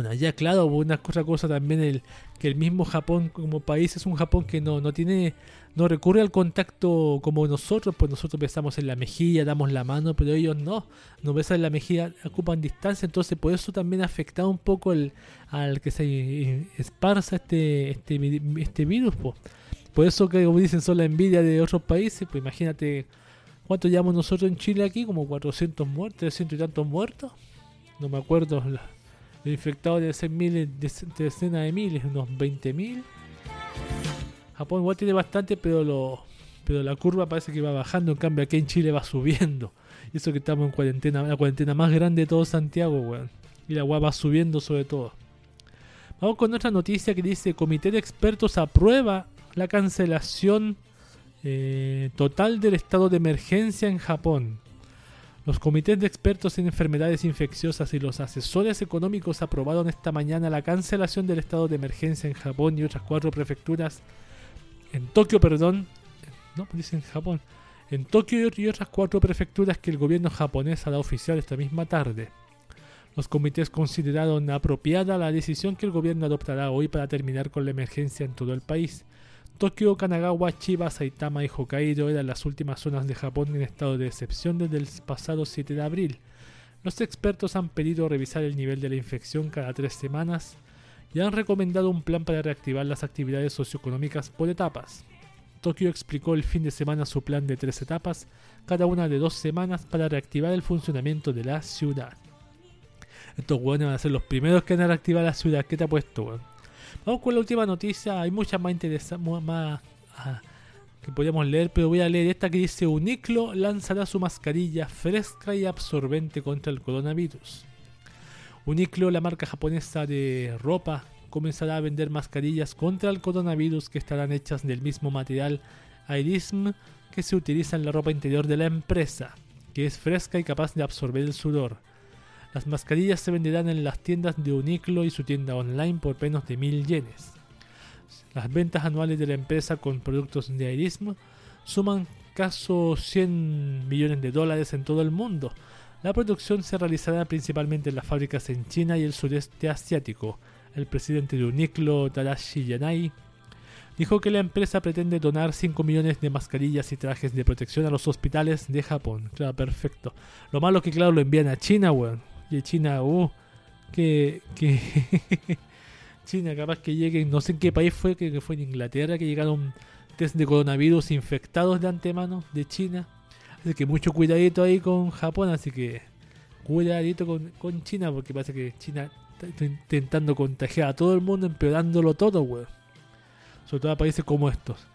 bueno, ya claro, una otra cosa también el que el mismo Japón como país es un Japón que no, no tiene, no recurre al contacto como nosotros, pues nosotros besamos en la mejilla, damos la mano, pero ellos no, no besan en la mejilla, ocupan distancia, entonces por eso también ha afectado un poco el, al que se esparza este, este, este virus, pues. Por eso que como dicen son la envidia de otros países, pues imagínate ¿Cuánto llevamos nosotros en Chile aquí? Como 400 muertos, 300 y tantos muertos. No me acuerdo. El infectado debe ser miles, decenas de miles, unos 20.000. Japón igual tiene bastante, pero lo, pero la curva parece que va bajando. En cambio, aquí en Chile va subiendo. Y eso que estamos en cuarentena, la cuarentena más grande de todo Santiago, weón. Y la agua va subiendo sobre todo. Vamos con otra noticia que dice: Comité de expertos aprueba la cancelación eh, total del estado de emergencia en Japón. Los comités de expertos en enfermedades infecciosas y los asesores económicos aprobaron esta mañana la cancelación del estado de emergencia en Japón y otras cuatro prefecturas. En Tokio, perdón. No, dice en Japón. En Tokio y otras cuatro prefecturas que el gobierno japonés hará oficial esta misma tarde. Los comités consideraron apropiada la decisión que el gobierno adoptará hoy para terminar con la emergencia en todo el país Tokio, Kanagawa, Chiba, Saitama y Hokkaido eran las últimas zonas de Japón en estado de excepción desde el pasado 7 de abril. Los expertos han pedido revisar el nivel de la infección cada tres semanas y han recomendado un plan para reactivar las actividades socioeconómicas por etapas. Tokio explicó el fin de semana su plan de tres etapas, cada una de dos semanas, para reactivar el funcionamiento de la ciudad. Estos hueones van a ser los primeros que van a reactivar la ciudad. ¿Qué te ha puesto? Vamos con la última noticia. Hay muchas más interesantes ah, que podríamos leer, pero voy a leer esta que dice: Uniclo lanzará su mascarilla fresca y absorbente contra el coronavirus. Uniclo, la marca japonesa de ropa, comenzará a vender mascarillas contra el coronavirus que estarán hechas del mismo material Airism que se utiliza en la ropa interior de la empresa, que es fresca y capaz de absorber el sudor. Las mascarillas se venderán en las tiendas de Uniqlo y su tienda online por menos de mil yenes. Las ventas anuales de la empresa con productos de Airism suman casi 100 millones de dólares en todo el mundo. La producción se realizará principalmente en las fábricas en China y el sureste asiático. El presidente de Uniqlo, Tadashi Yanai, dijo que la empresa pretende donar 5 millones de mascarillas y trajes de protección a los hospitales de Japón. Claro, perfecto. Lo malo es que, claro, lo envían a China, weón. Y China, uh, que, que *laughs* China capaz que lleguen, no sé en qué país fue, que fue en Inglaterra, que llegaron test de coronavirus infectados de antemano de China. Así que mucho cuidadito ahí con Japón, así que cuidadito con, con China, porque parece que China está intentando contagiar a todo el mundo, empeorándolo todo, weón. Sobre todo a países como estos.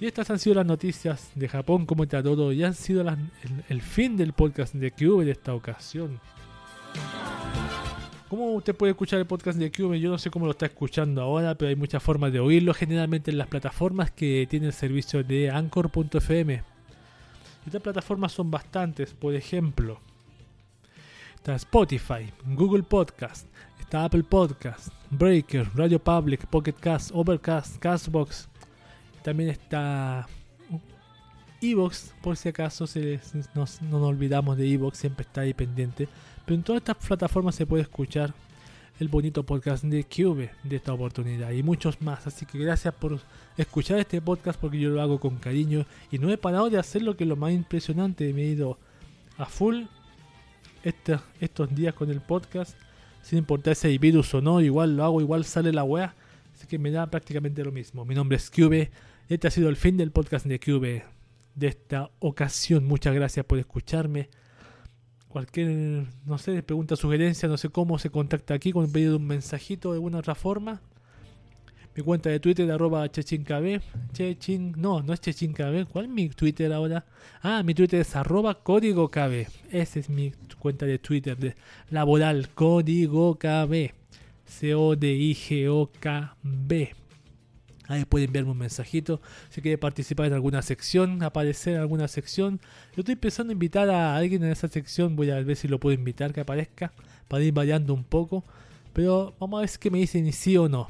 Y estas han sido las noticias de Japón, como está todo, y han sido el, el, fin del podcast de Cube de esta ocasión. ¿Cómo usted puede escuchar el podcast de Cube? Yo no sé cómo lo está escuchando ahora, pero hay muchas formas de oírlo, generalmente en las plataformas que tienen el servicio de Anchor.fm. Estas plataformas son bastantes, por ejemplo, está Spotify, Google Podcast, está Apple Podcast, Breaker, Radio Public, Pocket Cast, Overcast, Castbox. También está Evox, por si acaso se, no, nos olvidamos de Evox, siempre está ahí pendiente. Pero en todas estas plataformas se puede escuchar el bonito podcast de Cube de esta oportunidad y muchos más. Así que gracias por escuchar este podcast porque yo lo hago con cariño y no he parado de hacer lo que es lo más impresionante. Me he ido a full este, estos días con el podcast sin importar si hay virus o no. Igual lo hago, igual sale la wea. Así que me da prácticamente lo mismo. Mi nombre es Cube. Este ha sido el fin del podcast de Cube de esta ocasión. Muchas gracias por escucharme cualquier, no sé, pregunta, sugerencia, no sé cómo se contacta aquí con un pedido de un mensajito de alguna otra forma. Mi cuenta de Twitter, arroba chechinkb. Chechin, no, no es chechinkb. ¿Cuál es mi Twitter ahora? Ah, mi Twitter es arroba código KB. Esa es mi cuenta de Twitter laboral, código KB. C-O-D-I-G-O-K-B. Ahí puede enviarme un mensajito. Si quiere participar en alguna sección, aparecer en alguna sección. Yo estoy pensando en invitar a alguien en esa sección. Voy a ver si lo puedo invitar que aparezca. Para ir variando un poco. Pero vamos a ver si me dicen sí o no.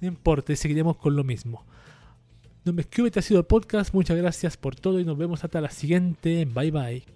No importa, seguiremos con lo mismo. No me escribe, este ha sido el podcast. Muchas gracias por todo y nos vemos hasta la siguiente. Bye bye.